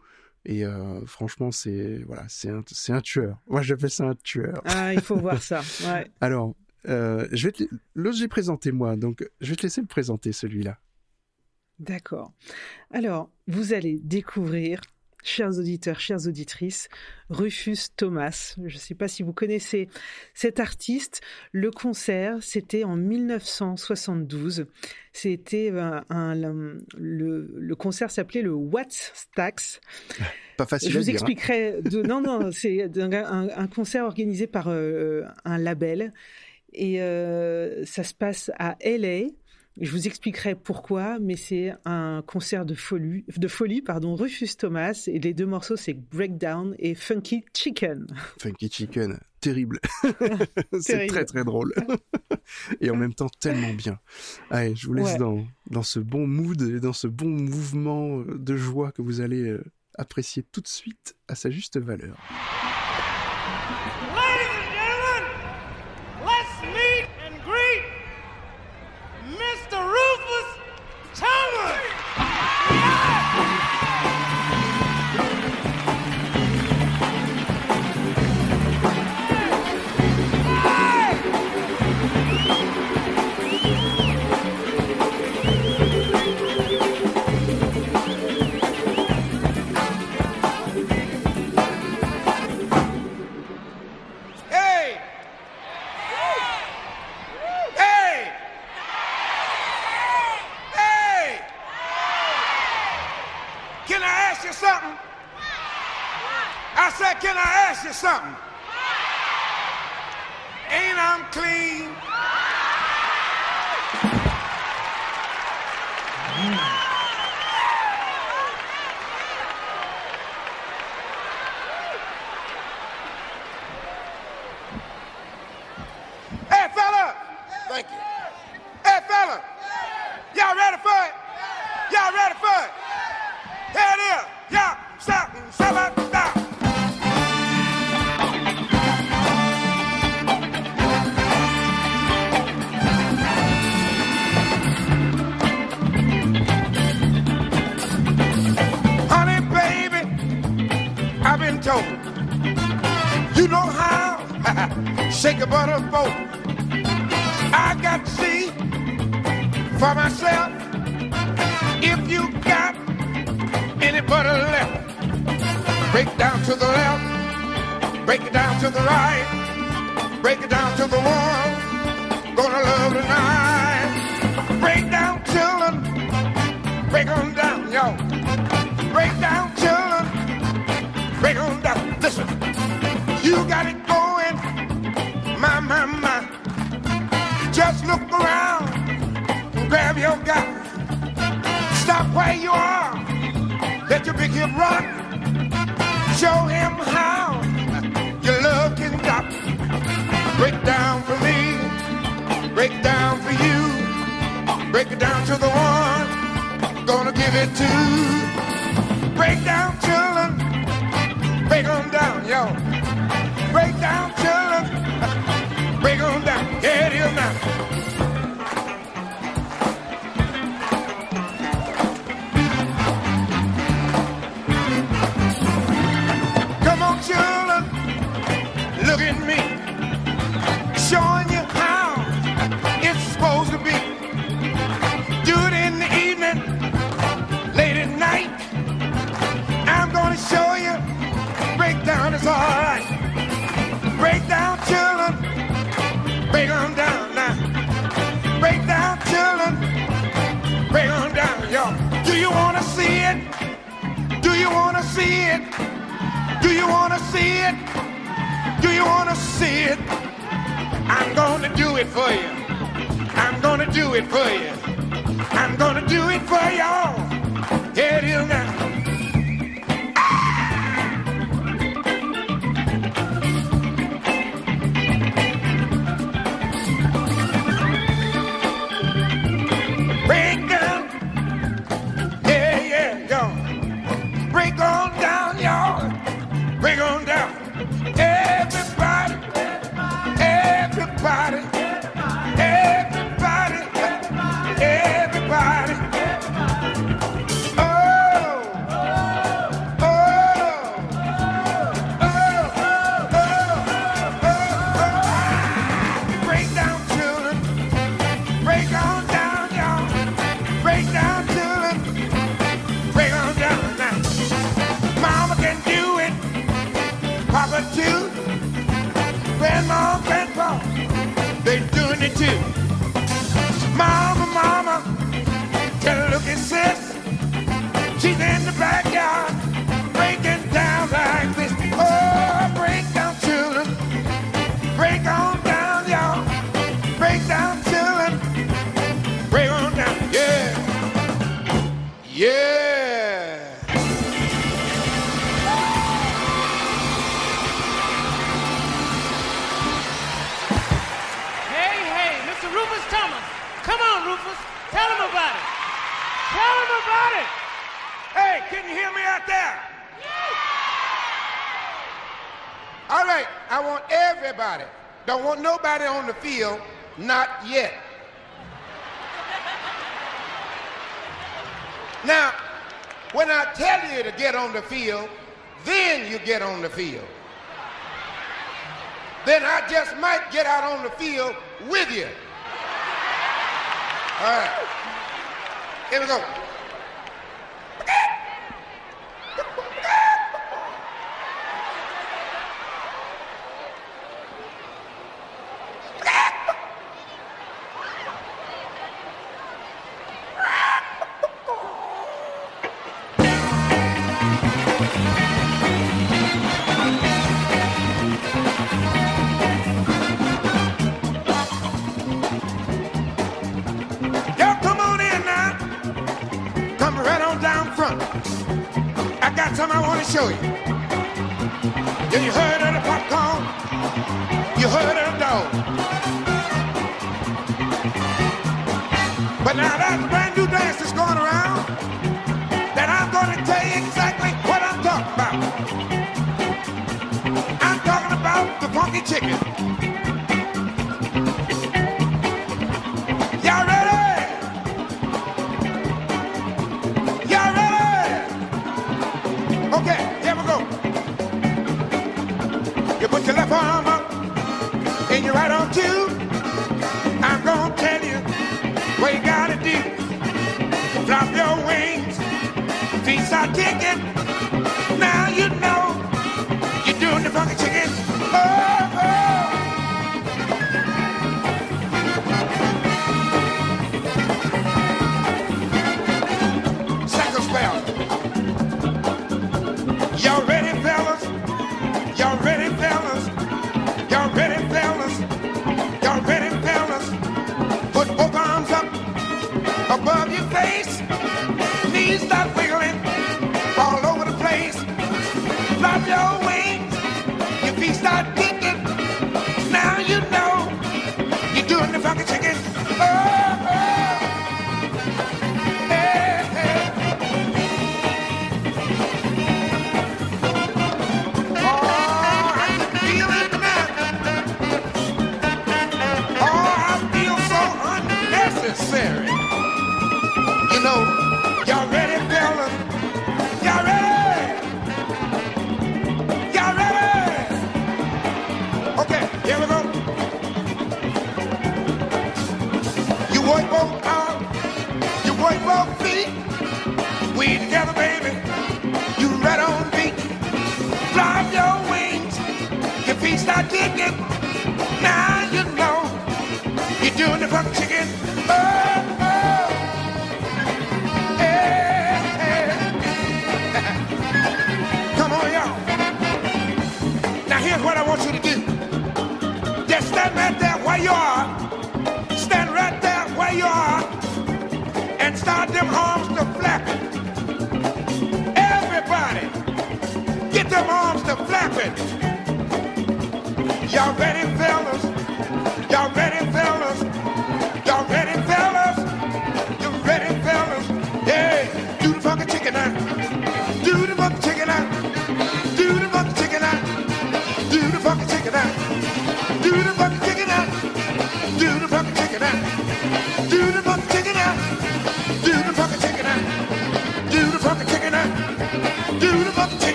Et euh, franchement, c'est voilà, c'est un, c'est un tueur. Moi, j'appelle ça un tueur. Ah, il faut voir ça. Ouais. Alors, euh, je vais te... l'autre j'ai présenté moi, donc je vais te laisser le présenter celui-là. D'accord. Alors, vous allez découvrir, chers auditeurs, chères auditrices, Rufus Thomas. Je ne sais pas si vous connaissez cet artiste. Le concert, c'était en 1972. C'était un, un- le, le concert s'appelait le What's Stacks. [LAUGHS] Pas facile Je à vous hein. expliquerai. De... Non, non, c'est un concert organisé par euh, un label et euh, ça se passe à LA. Je vous expliquerai pourquoi, mais c'est un concert de folie, de folie, pardon, Rufus Thomas et les deux morceaux c'est Breakdown et Funky Chicken. Funky Chicken, terrible. [LAUGHS] c'est très très drôle. et en même temps tellement bien. Allez, je vous laisse Ouais. dans, dans ce bon mood et dans ce bon mouvement de joie que vous allez euh, apprécier tout de suite à sa juste valeur. not yet. Now, when I tell you to get on the field, then you get on the field. Then I just might get out on the field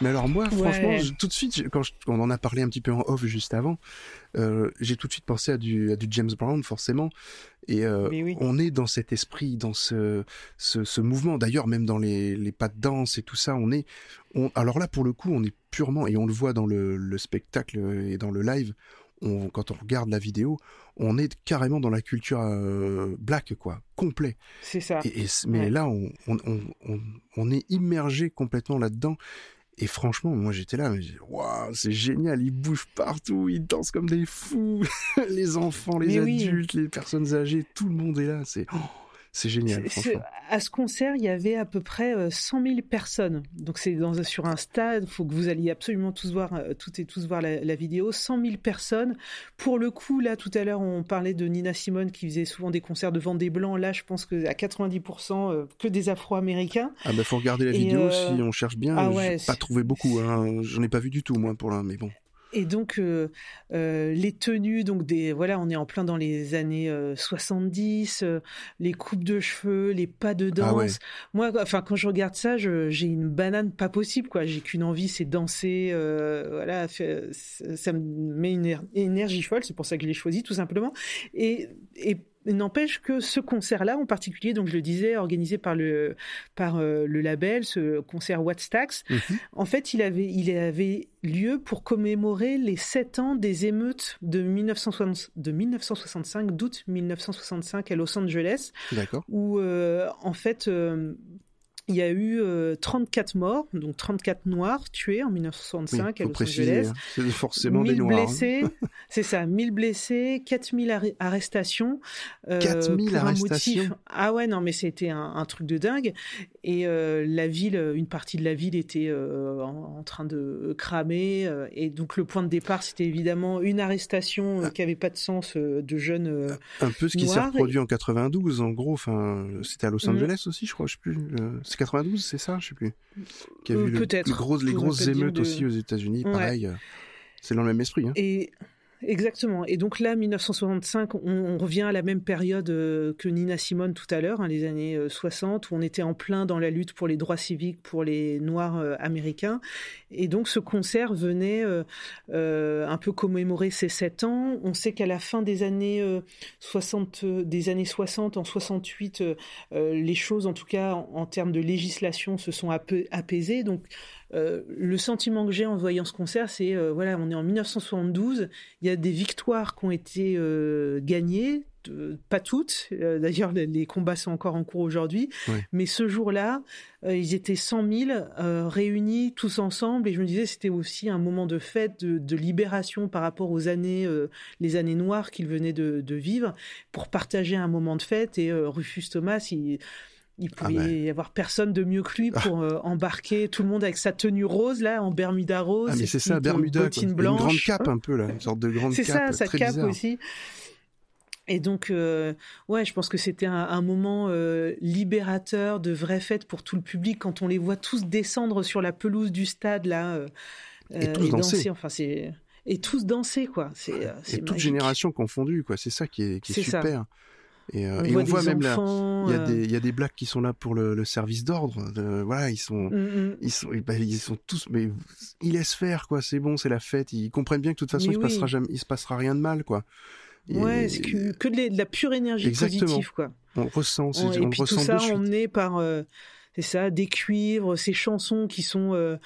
Mais alors moi, franchement, je- tout de suite, quand, je- on en a parlé un petit peu en off juste avant, euh, j'ai tout de suite pensé à du, à du James Brown, forcément. Et euh, oui. on est dans cet esprit, dans ce, ce, ce mouvement. D'ailleurs, même dans les, les pas de danse et tout ça, on est. On, alors là, pour le coup, on est purement, et on le voit dans le, le spectacle et dans le live, on, quand on regarde la vidéo, on est carrément dans la culture euh, black, quoi, complet. C'est ça. Et, et c- mais Ouais. là, on, on, on est immergé complètement là-dedans. Et franchement, moi j'étais là, mais waouh, c'est génial, ils bougent partout, ils dansent comme des fous. [LAUGHS] les enfants, les Mais oui. adultes, les personnes âgées, tout le monde est là. C'est oh, c'est génial, franchement. À ce concert, il y avait à peu près euh, 100 000 personnes. Donc c'est dans, sur un stade, il faut que vous alliez absolument tous voir, euh, toutes et tous voir la, la vidéo. 100 000 personnes. Pour le coup, là, tout à l'heure, on parlait de Nina Simone qui faisait souvent des concerts devant des blancs. Là, je pense que à 90% euh, que des Afro-Américains. Ah bah faut regarder la Et, vidéo euh, si on cherche bien. ah ouais, pas trouvé beaucoup, hein. j'en ai pas vu du tout moi pour là, mais bon. Et donc euh, euh, les tenues, donc des voilà, on est en plein dans les années euh, 70, euh, les coupes de cheveux, les pas de danse. Ah ouais. Moi, enfin quand je regarde ça, j'ai une banane pas possible quoi. J'ai qu'une envie, c'est danser. euh, voilà, ça me met une éner- énergie folle. C'est pour ça que je l'ai choisi tout simplement. Et, et N'empêche que ce concert-là, en particulier, donc je le disais, organisé par le par euh, le label, ce concert What's Tax, Mhm. en fait, il avait, il avait lieu pour commémorer les sept ans des émeutes de, 1960 de 1965, d'août 1965 à Los Angeles, où euh, en fait. euh, il y a eu euh, 34 morts, donc 34 noirs tués en Oui, 1965 à Los préciser, Angeles. hein. c'est forcément 1000 des noirs. hein. blessés, [LAUGHS] c'est ça, 1000 blessés, 4000 arri- arrestations. euh, 4000 pour un arrestations motif- Ah ouais, non, mais c'était un, un truc de dingue. Et euh, la ville, une partie de la ville était euh, en, en train de cramer. euh, et donc le point de départ, c'était évidemment une arrestation euh, qui avait pas de sens euh, de jeunes. euh, Un peu ce qui s'est reproduit en 92, en gros. Enfin, c'était à Los Mhm. Angeles aussi, je crois. Je sais plus. Euh, C'est 92, c'est ça Je sais plus. Qui a Euh, vu le- les grosses, les émeutes de- aussi aux États-Unis. Ouais. Pareil. euh, C'est dans le même esprit. Hein. Et exactement. Et donc là, 1965, on, revient à la même période euh, que Nina Simone tout à l'heure, hein, les années euh, 60, où on était en plein dans la lutte pour les droits civiques pour les Noirs euh, américains. Et donc ce concert venait euh, euh, un peu commémorer ses sept ans. On sait qu'à la fin des années euh, 60, euh, des années 60, en 68, euh, euh, les choses, en tout cas en, en termes de législation, se sont apais- apaisées. Donc euh, le sentiment que j'ai en voyant ce concert, c'est euh, voilà, on est en 1972, il y a des victoires qui ont été euh, gagnées, pas toutes. euh, D'ailleurs, les, combats sont encore en cours aujourd'hui, mais ce jour-là, ils étaient 100 000 euh, réunis tous ensemble, et je me disais c'était aussi un moment de fête, de, de libération par rapport aux années, euh, les années noires qu'ils venaient de, de vivre, pour partager un moment de fête. Et euh, Rufus Thomas, il il pouvait Ah ben. y avoir personne de mieux que lui pour euh, embarquer tout le monde avec sa tenue rose là en Bermuda rose Ah, mais c'est ça, Bermuda. bottines Une grande cape un peu, là. Une sorte de grande c'est cape. ça sa cape bizarre. aussi et donc euh, ouais je pense que c'était un, un moment euh, libérateur de vraie fête pour tout le public quand on les voit tous descendre sur la pelouse du stade là euh, Et euh, tous danser. enfin c'est et tous danser quoi c'est euh, Et c'est toute génération confondue, quoi. C'est ça qui est, qui est C'est ça. Et, euh, on et voit on voit même là, enfants il y a euh, des, il y a des blacks qui sont là pour le, le service d'ordre. Voilà, ils sont, mm, mm. ils sont, ben, ils sont tous, mais ils laissent faire, quoi. C'est bon, c'est la fête. Ils comprennent bien que de toute façon, Mais il se oui. passera jamais, il se passera rien de mal, quoi. Et ouais c'est que, que de, la- pure énergie Exactement. positive quoi on ressent, on et le puis tout ressent ça de suite. emmené par euh, c'est ça des cuivres ces chansons qui sont euh,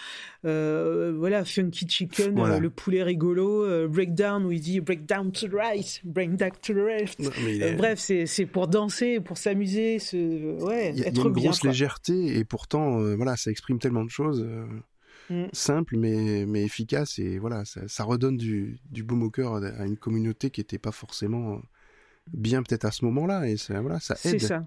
euh, voilà funky chicken Voilà. euh, le poulet rigolo breakdown où il dit break down to the right break down to the left Non, est- bref c'est pour danser pour s'amuser se ouais il y a, il y a être une bien grosse quoi. légèreté et pourtant, voilà, ça exprime tellement de choses. Mm. simples mais mais efficaces et voilà ça, ça redonne du, du baume au cœur à une communauté qui était pas forcément bien peut-être à ce moment-là et ça voilà ça c'est aide ça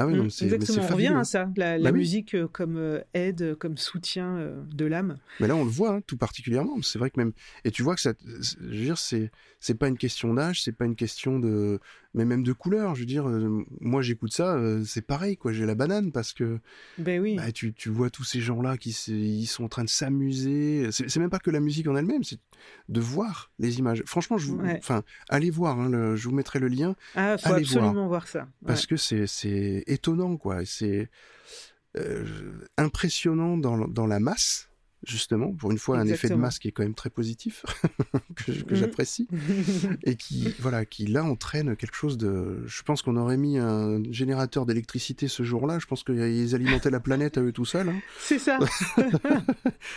ah oui non c'est exactement on revient à ça la, la Bah oui. musique euh, comme euh, aide comme soutien euh, de l'âme mais là on le voit hein, tout particulièrement c'est vrai que même et tu vois que ça je veux dire c'est c'est pas une question d'âge c'est pas une question de mais même de couleur je veux dire euh, moi j'écoute ça euh, c'est pareil quoi j'ai la banane parce que ben oui bah, tu, tu vois tous ces gens-là qui s- ils sont en train de s'amuser. C'est même pas que la musique en elle-même, c'est de voir les images. Franchement, je vous, Ouais. enfin, allez voir. hein, le- je vous mettrai le lien ah faut allez absolument voir, ça parce que c'est c'est étonnant, quoi. C'est euh, impressionnant dans, dans la masse. Justement, pour une fois, un effet de masse qui est quand même très positif, [LAUGHS] que, Mhm. j'apprécie, et qui, [LAUGHS] voilà, qui là entraîne quelque chose de. Je pense qu'on aurait mis un générateur d'électricité ce jour-là. Je pense qu'ils alimentaient la planète à eux tout seuls. hein. [LAUGHS] c'est ça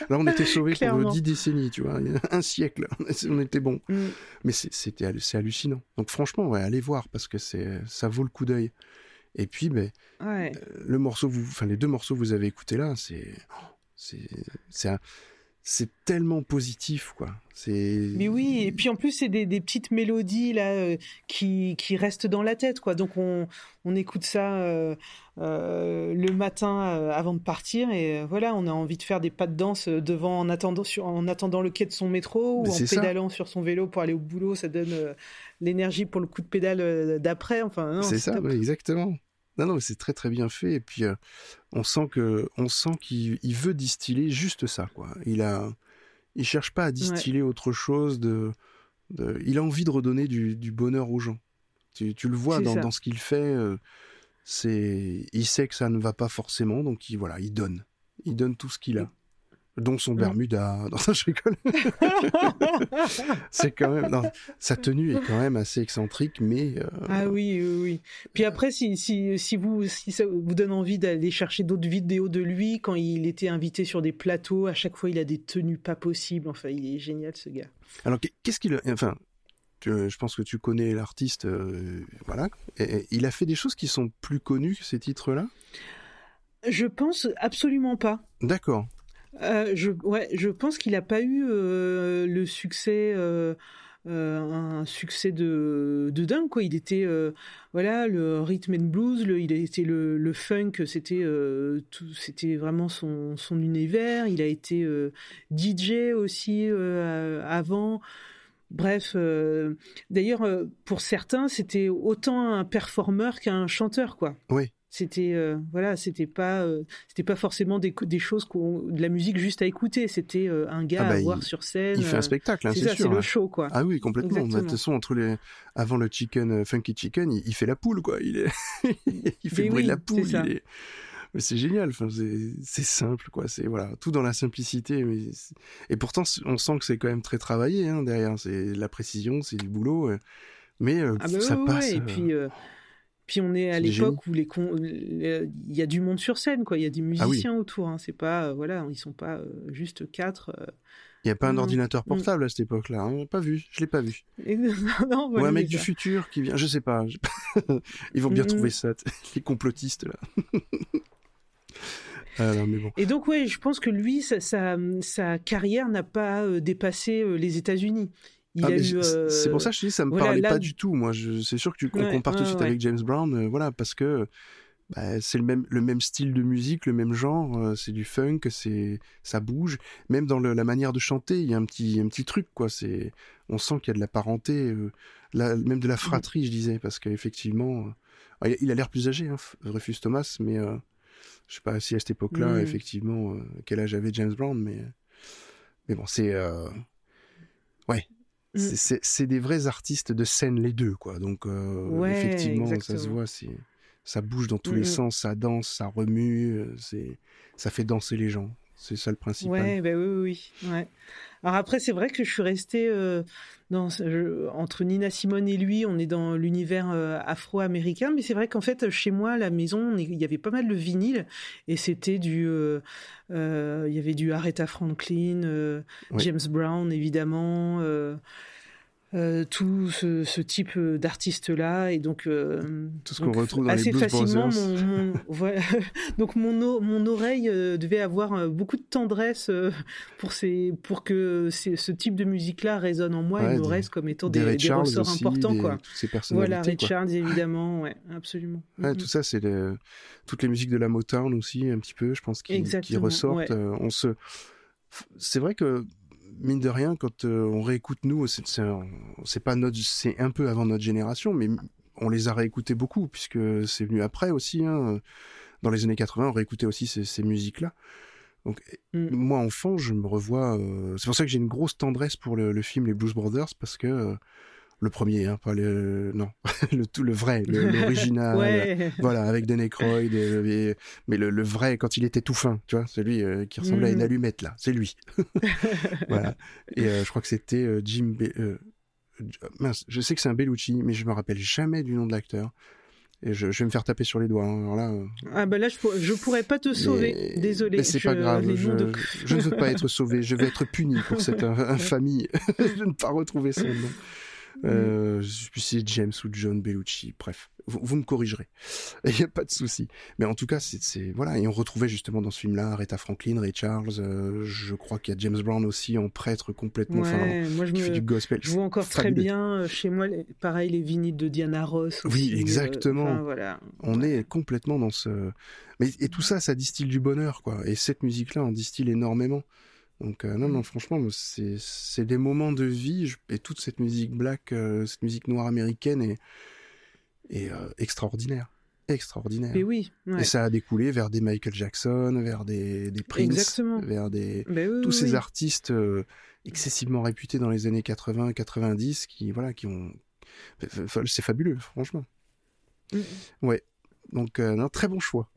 Là, on était sauvés pour Clairement. dix décennies, tu vois, un siècle, on était bon. Mm. Mais c'est- c'était c'est hallucinant. Donc franchement, ouais, allez voir parce que c'est ça vaut le coup d'œil. Et puis, ben, ouais le morceau, vous, enfin les deux morceaux que vous avez écoutés là, c'est c'est tellement positif, quoi. C'est Mais oui, et puis en plus c'est des, des petites mélodies là euh, qui, qui restent dans la tête quoi. Donc on, on écoute ça euh, euh, le matin avant de partir et voilà, on a envie de faire des pas de danse devant en attendant sur, en attendant le quai de son métro ou Mais en ça. pédalant sur son vélo pour aller au boulot, ça donne l'énergie pour le coup de pédale d'après. Enfin, c'est ça, ouais, exactement. Non, c'est très très bien fait. Et puis euh, on sent que on sent qu'il il veut distiller juste ça, quoi. Il a, il cherche pas à distiller autre chose. De, de, il a envie de redonner du, du bonheur aux gens. Tu, tu le vois dans ce qu'il fait. euh, c'est, il sait que ça ne va pas forcément, donc il voilà, il donne, il donne tout ce qu'il a, dont son Mm. Bermuda. [LAUGHS] Non, je rigole. c'est quand même, non, sa tenue est quand même assez excentrique, mais euh, Ah oui, oui, oui. Puis après, si, si, si, vous, si ça vous donne envie d'aller chercher d'autres vidéos de lui, quand il était invité sur des plateaux, à chaque fois, il a des tenues pas possibles. Enfin, il est génial, ce gars. Alors, qu'est- qu'est-ce qu'il a... Enfin, tu- je pense que tu connais l'artiste, euh, voilà. Et- et il a fait des choses qui sont plus connues que ces titres-là? Je pense absolument pas. D'accord. Euh, je, ouais, je pense qu'il n'a pas eu euh, le succès, euh, un succès de, dingue quoi. Il était, voilà, le rhythm and blues, le, il a le, funk, c'était, c'était vraiment son, univers. Il a été DJ aussi avant. Bref, d'ailleurs, pour certains, c'était autant un performeur qu'un chanteur, quoi. Oui. C'était euh, voilà, c'était pas euh, c'était pas forcément des, des choses qu'on de la musique juste à écouter. C'était euh, un gars Ah bah, à il- voir sur scène. Il fait un spectacle, hein, c'est c'est ça, c'est le hein. show, quoi. Ah oui, complètement. Bah, De toute façon, entre les, avant le chicken, funky chicken, il, il fait la poule, quoi. Il est, [LAUGHS] il fait Mais le bruit de la c'est poule. ça. il est- Mais c'est génial. Enfin, c'est, c'est simple, quoi. C'est voilà, tout dans la simplicité. Mais c'est- et pourtant, c'est- on sent que c'est quand même très travaillé hein, derrière. C'est la précision, c'est du boulot. Mais Ah bah ça ouais, passe. ouais. Et puis, puis on est à l'époque où les euh, il y a du monde sur scène, quoi. Il y a des Ah oui. musiciens autour. Hein. C'est pas euh, voilà, ils sont pas euh, juste quatre. Il n'y a pas un Non. ordinateur Mm. portable à cette époque-là. Hein. Pas vu. Je l'ai pas vu. [LAUGHS] Non, Ou un mec du futur qui vient. Je sais pas. [LAUGHS] Ils vont bien Mm. trouver ça. [LAUGHS] Les complotistes là. non, mais bon. Et donc ouais, je pense que lui, sa, sa, sa carrière n'a pas dépassé les États-Unis. Il Ah, eu. c'est- euh, pour ça que je dis, ça me voilà, parlait là- pas du tout. Moi, je... c'est sûr que tu qu'on Ouais, compare tout de suite avec James Brown, euh, voilà, parce que bah, c'est le même, le même style de musique, le même genre. euh, c'est du funk, c'est, ça bouge. Même dans le- la manière de chanter, il y a un petit, un petit truc, quoi. C'est, on sent qu'il y a de la parenté, euh, la- même de la fratrie, je disais, parce qu'effectivement, euh, il- il a l'air plus âgé, hein, Rufus Thomas, mais euh, je sais pas si à cette époque-là, Mm. effectivement, euh, quel âge avait James Brown, mais, mais bon, c'est, euh, ouais. Mm. C'est- des vrais artistes de scène les deux quoi donc euh, Ouais, effectivement ça se voit ça bouge dans tous Mm, les mm. sens ça danse ça remue euh, ça fait danser les gens c'est ça le principal Ouais, bah oui, oui, oui. Ouais. Alors après, c'est vrai que je suis restée euh, dans, je- entre Nina Simone et lui, on est dans l'univers euh, afro-américain, mais c'est vrai qu'en fait, chez moi, à la maison, il y avait pas mal de vinyle, et c'était du, euh, euh, il y avait du Aretha Franklin, Oui. James Brown, évidemment. Euh, tout ce, ce type euh, d'artistes-là et donc euh, Tout ce qu'on retrouve dans assez facilement mon, mon- voilà. [LAUGHS] donc mon oreille euh, devait avoir beaucoup de tendresse pour ces pour que ces- ce type de musique-là résonne en moi Ouais, et me reste comme étant des des, ressorts aussi, importants des- quoi toutes ces voilà. Charles évidemment ouais absolument Ouais, Mhm. tout ça, c'est le- toutes les musiques de la Motown aussi, un petit peu, je pense, qui, ressortent. ouais. On se, c'est vrai que mine de rien, quand euh, on réécoute nous, c'est, pas notre, c'est un peu avant notre génération, mais on les a réécoutés beaucoup puisque c'est venu après aussi. Hein, dans les années 80, on réécoutait aussi ces, ces musiques-là. Donc Mm. moi, enfant, je me revois. euh, c'est pour ça que j'ai une grosse tendresse pour le, le film Les Blues Brothers parce que euh, le premier, hein, pas le, non, [LAUGHS] le tout, le vrai, [LAUGHS] l'original. ouais Voilà, avec Dan Aykroyd, euh, et- mais le, le vrai, quand il était tout fin, tu vois, celui euh, qui ressemblait à une Mhm. allumette, là, c'est lui. [LAUGHS] voilà. Et euh, je crois que c'était euh, Jim... Mince, je sais que c'est un Bellucci, mais je me rappelle jamais du nom de l'acteur. Et je, je vais me faire taper sur les doigts. hein. Alors là, euh, ah bah là je, pour- je pourrais pas te sauver mais- désolé mais c'est Je- pas grave. Je, noms de- je ne veux pas être sauvé. Je vais être puni pour cette in- infamie de ne pas retrouver son nom. Euh, je sais plus si c'est James ou John Bellucci. Bref, vous, vous me corrigerez. [LAUGHS] Il n'y a pas de souci. Mais en tout cas, c'est voilà. Et on retrouvait justement dans ce film-là Aretha Franklin, Ray Charles. euh, je crois qu'il y a James Brown aussi en prêtre complètement. ouais moi je qui fait du gospel. Je vois encore très bien euh, chez moi, pareil, les vinyles de Diana Ross. Oui, euh, exactement. enfin, voilà. On est complètement dans ce. Mais et tout ça, ça distille du bonheur, quoi. Et cette musique-là en distille énormément. Donc euh, non, non, franchement, c'est c'est des moments de vie je- et toute cette musique black, euh, cette musique noire américaine est est euh, extraordinaire, extraordinaire. Mais oui, ouais. Et ça a découlé vers des Michael Jackson, vers des des Prince, Exactement. vers des Ben oui, tous oui, ces oui. artistes excessivement réputés dans les années 80-90 qui voilà qui ont c'est fabuleux franchement Mm. ouais donc non, très bon choix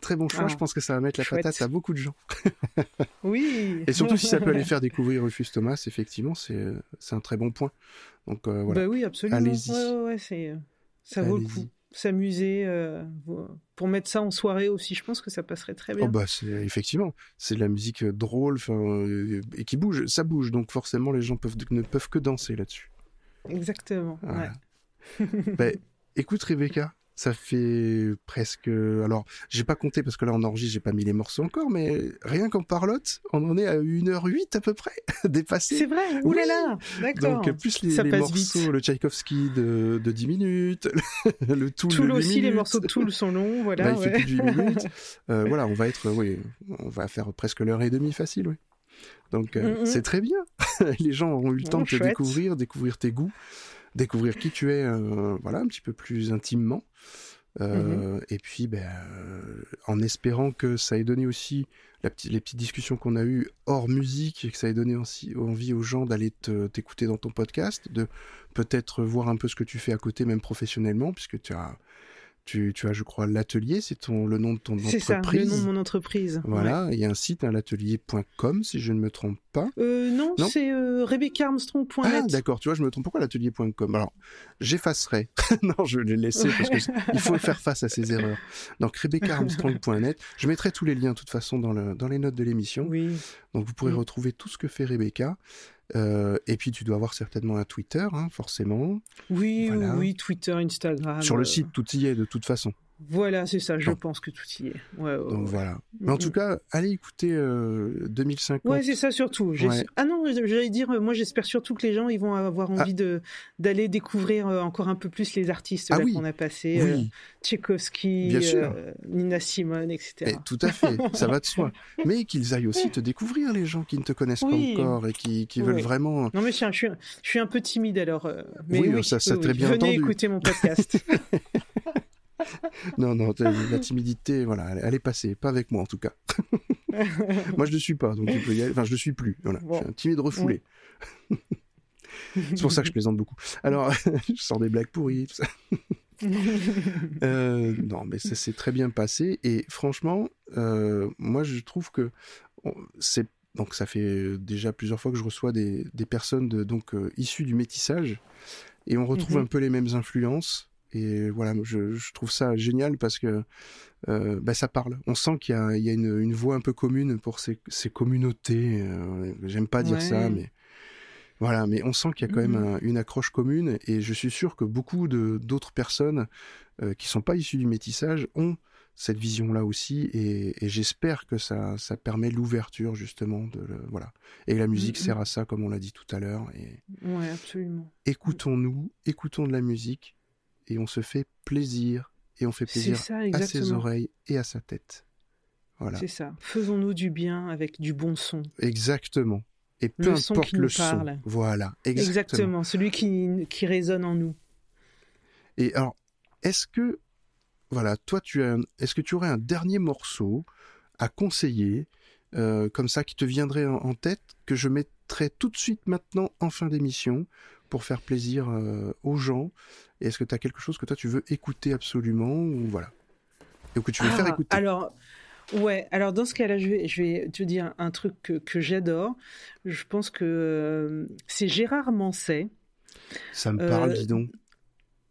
très bon choix Ah, je pense que ça va mettre la chouette. patate à beaucoup de gens [LAUGHS] Oui. et surtout si ça peut aller [LAUGHS] faire découvrir Rufus Thomas effectivement c'est c'est un très bon point donc euh, voilà Bah oui, absolument. Allez-y. Ouais, ouais, ouais, c'est, ça vaut le coup. S'amuser, euh, pour mettre ça en soirée aussi, je pense que ça passerait très bien. Oh bah c'est effectivement c'est de la musique euh, drôle euh, et qui bouge ça bouge donc forcément les gens peuvent ne peuvent que danser là-dessus Exactement. Voilà. Ouais. Ben, [LAUGHS] écoute Rebecca, Ça fait presque. Alors, j'ai pas compté parce que là on enregistre, j'ai pas mis les morceaux encore, mais rien qu'en parlotte, on en est à 1h08 à peu près, [LAUGHS] dépassé. C'est vrai. Là là. D'accord. Donc plus les, Ça les passe morceaux, vite. le Tchaïkovski de, de 10 minutes, le Tool, 8 aussi, les morceaux de Toul sont longs, voilà. Il fait plus de 8 minutes. [LAUGHS] Euh, voilà, on va être, oui, on va faire presque l'heure et demie facile, oui. Donc euh, Mhm. c'est très bien. [LAUGHS] les gens auront eu le temps Oh, de te chouette. découvrir, découvrir tes goûts, découvrir qui tu es, euh, voilà, un petit peu plus intimement. Euh, Mhm. Et puis, ben, euh, en espérant que ça ait donné aussi la les petites discussions qu'on a eues hors musique et que ça ait donné aussi envie aux gens d'aller te- t'écouter dans ton podcast, de peut-être voir un peu ce que tu fais à côté, même professionnellement, puisque tu as, tu, tu as, je crois, l'atelier, c'est ton, le nom de ton C'est ça, le entreprise. nom de mon entreprise. Voilà, il y a un site, hein, l'atelier.com, si je ne me trompe pas. Euh, non, Non c'est euh, rebeccaarmstrong.net. Ah, d'accord, tu vois, je me trompe. Pourquoi l'atelier.com Alors, j'effacerai. [LAUGHS] non, je vais les laisser [LAUGHS] parce que c- il faut faire face à ces erreurs. Donc, rebeccaarmstrong.net. Je mettrai tous les liens, de toute façon, dans, le, dans les notes de l'émission. Oui. Donc, vous pourrez retrouver tout ce que fait Rebecca. Euh, et puis, tu dois avoir certainement un Twitter, hein, forcément. Oui, Voilà. oui, Twitter, Instagram. Sur le euh, site, tout y est, de toute façon. Voilà, c'est ça, je pense que tout y est. Ouais, ouais, Donc, ouais. voilà. Mais en tout cas, allez écouter euh, 2050. Ouais, c'est ça surtout. Ah non, j'allais dire, euh, moi j'espère surtout que les gens ils vont avoir Ah. envie de d'aller découvrir euh, encore un peu plus les artistes Ah oui. qu'on a passés, oui, euh, Nina Simone, etc. Et tout à fait, ça va de soi. [LAUGHS] Mais qu'ils aillent aussi te découvrir, les gens qui ne te connaissent Oui. pas encore et qui, qui veulent vraiment Non mais je suis, un, je, suis, un- je suis un peu timide alors. mais Oui, ça- ça très bien Venez entendu. écouter mon podcast. [LAUGHS] [LAUGHS] Non, non, la timidité, voilà, elle, est passée, pas avec moi en tout cas. [LAUGHS] moi, je ne suis pas, donc tu peux y aller. Enfin, je ne suis plus. Voilà, Bon. je suis un timide refoulé. [LAUGHS] C'est pour ça que je plaisante beaucoup. Alors, je sors des blagues pourries, tout ça. Euh, non, mais ça s'est très bien passé. Et franchement, euh, moi, je trouve que c'est donc ça fait déjà plusieurs fois que je reçois des, des personnes de, donc euh, issues du métissage, et on retrouve Mhm. un peu les mêmes influences. Et voilà, je, je trouve ça génial parce que euh, bah, ça parle. On sent qu'il y a, il y a une, une voix un peu commune pour ces, ces communautés. euh, J'aime pas dire ça, mais voilà. Mais on sent qu'il y a quand même un- une accroche commune. Et je suis sûr que beaucoup de d'autres personnes euh, qui sont pas issues du métissage ont cette vision-là aussi. Et, et j'espère que ça, ça permet l'ouverture justement de le- voilà. Et la musique Mhm. sert à ça, comme on l'a dit tout à l'heure. Et ouais, absolument. écoutons-nous, écoutons de la musique, et on se fait plaisir, et on fait plaisir ça, à ses oreilles et à sa tête. Voilà, C'est ça. Faisons-nous du bien avec du bon son. exactement. Et peu Le son importe qui le nous son. parle. Voilà, exactement. Exactement. Celui qui, qui résonne en nous. Et alors, est-ce que, voilà, toi, tu as, est-ce que tu aurais un dernier morceau à conseiller, euh, comme ça, qui te viendrait en, en tête, que je mettrais tout de suite maintenant en fin d'émission pour faire plaisir euh, aux gens Et est-ce que tu as quelque chose que toi tu veux écouter absolument ou voilà et que tu veux faire Ah, écouter Alors, ouais, alors dans ce cas-là, je vais, je vais te dire un truc que, que j'adore. Je pense que euh, c'est Gérard Manset. Ça me euh, parle, dis donc.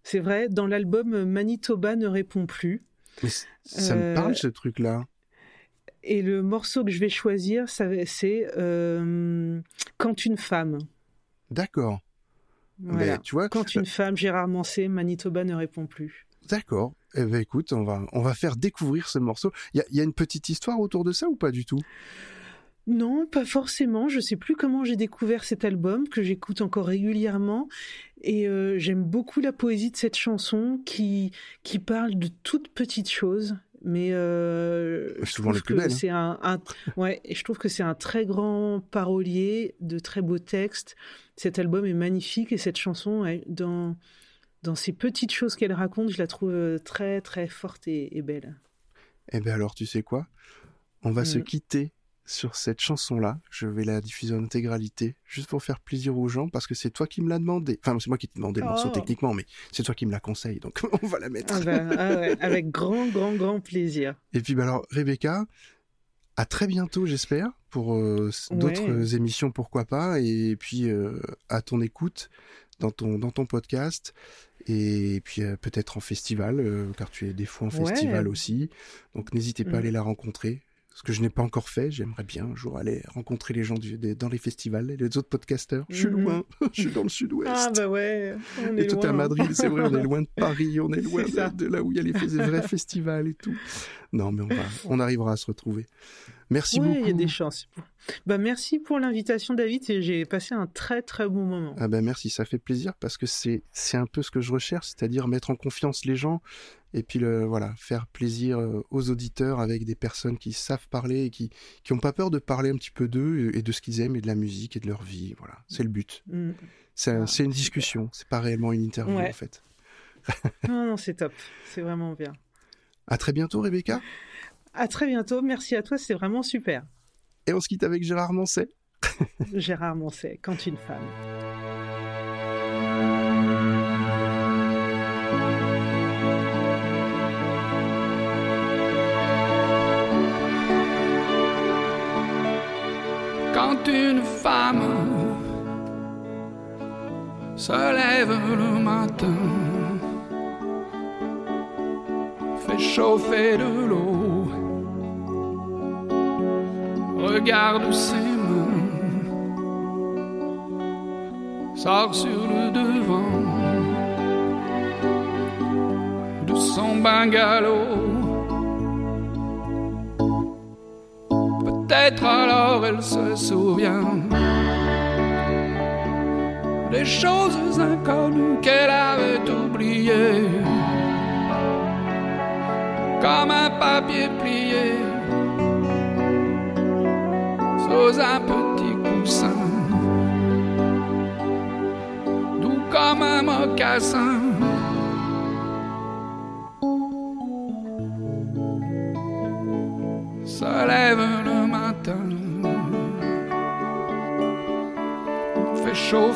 C'est vrai, dans l'album Manitoba ne répond plus. Mais ça me euh, parle ce truc-là. Et le morceau que je vais choisir, c'est euh, Quand une femme. D'accord. Voilà. Mais tu vois, Quand une femme, Gérard Manset, Manitoba ne répond plus. d'accord. Eh ben écoute, on va on va faire découvrir ce morceau. Il y a, il y a une petite histoire autour de ça ou pas du tout? Non, pas forcément. Je sais plus comment j'ai découvert cet album que j'écoute encore régulièrement et euh, j'aime beaucoup la poésie de cette chanson qui qui parle de toutes petites choses. Mais euh, je souvent les trouve plus que belles, hein. c'est un, un- ouais, et je trouve que c'est un très grand parolier de très beaux textes. Cet album est magnifique et cette chanson, dans dans ces petites choses qu'elle raconte, je la trouve euh, très très forte et, et belle. Eh ben alors, tu sais quoi? On va se Mm. quitter sur cette chanson-là. Je vais la diffuser en intégralité, juste pour faire plaisir aux gens, parce que c'est toi qui me l'as demandé. Enfin, c'est moi qui t'ai demandé le morceau Oh. techniquement, mais c'est toi qui me la conseille, donc [LAUGHS] on va la mettre. Ah bah, ah ouais, avec grand grand grand plaisir. Et puis, bah alors, Rebecca, à très bientôt, j'espère, pour euh, Ouais. d'autres émissions, pourquoi pas, et puis euh, à ton écoute dans ton, dans ton podcast, et puis euh, peut-être en festival, euh, car tu es des fois en Ouais. festival aussi. Donc, n'hésitez pas à Mm. aller la rencontrer. Ce que je n'ai pas encore fait. J'aimerais bien un jour aller rencontrer les gens du, des- dans les festivals, les autres podcasteurs. Je suis Mhm. loin, [LAUGHS] je suis dans le sud-ouest. Ah bah ouais, on est et toi, t'es à. Madrid, c'est vrai, on est loin de [LAUGHS] Paris, on est loin de, de là où il y a les vrais festivals et tout. Non, mais on, va, on arrivera à se retrouver. Merci Oui, beaucoup. il y a des chances. Bah merci pour l'invitation David et j'ai passé un très très bon moment. Ah ben merci, ça fait plaisir parce que c'est c'est un peu ce que je recherche, c'est-à-dire mettre en confiance les gens et puis le voilà faire plaisir euh, aux auditeurs avec des personnes qui savent parler et qui qui ont pas peur de parler un petit peu d'eux et de ce qu'ils aiment et de la musique et de leur vie. Voilà, c'est le but. Mm. C'est un- Ah, c'est une discussion, c'est pas réellement une interview Ouais. en fait. [LAUGHS] Non, non, c'est top, c'est vraiment bien. À très bientôt Rebecca À très bientôt, merci à toi, c'est vraiment super. et on se quitte avec Gérard Manset. Gérard Moncet, quand une femme. Quand une femme se lève le matin, fait chauffer de l'eau, regarde ses mains, sort sur le devant de son bungalow. Peut-être alors elle se souvient des choses inconnues qu'elle avait oubliées, comme un papier plié sous un petit coussin, doux comme un mocassin.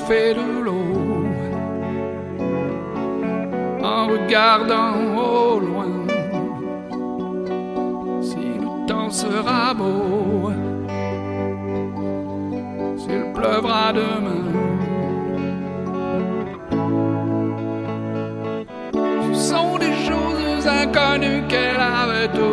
Fait de l'eau en regardant au loin si le temps sera beau, s'il pleuvra demain. Ce sont des choses inconnues qu'elle avait oubliées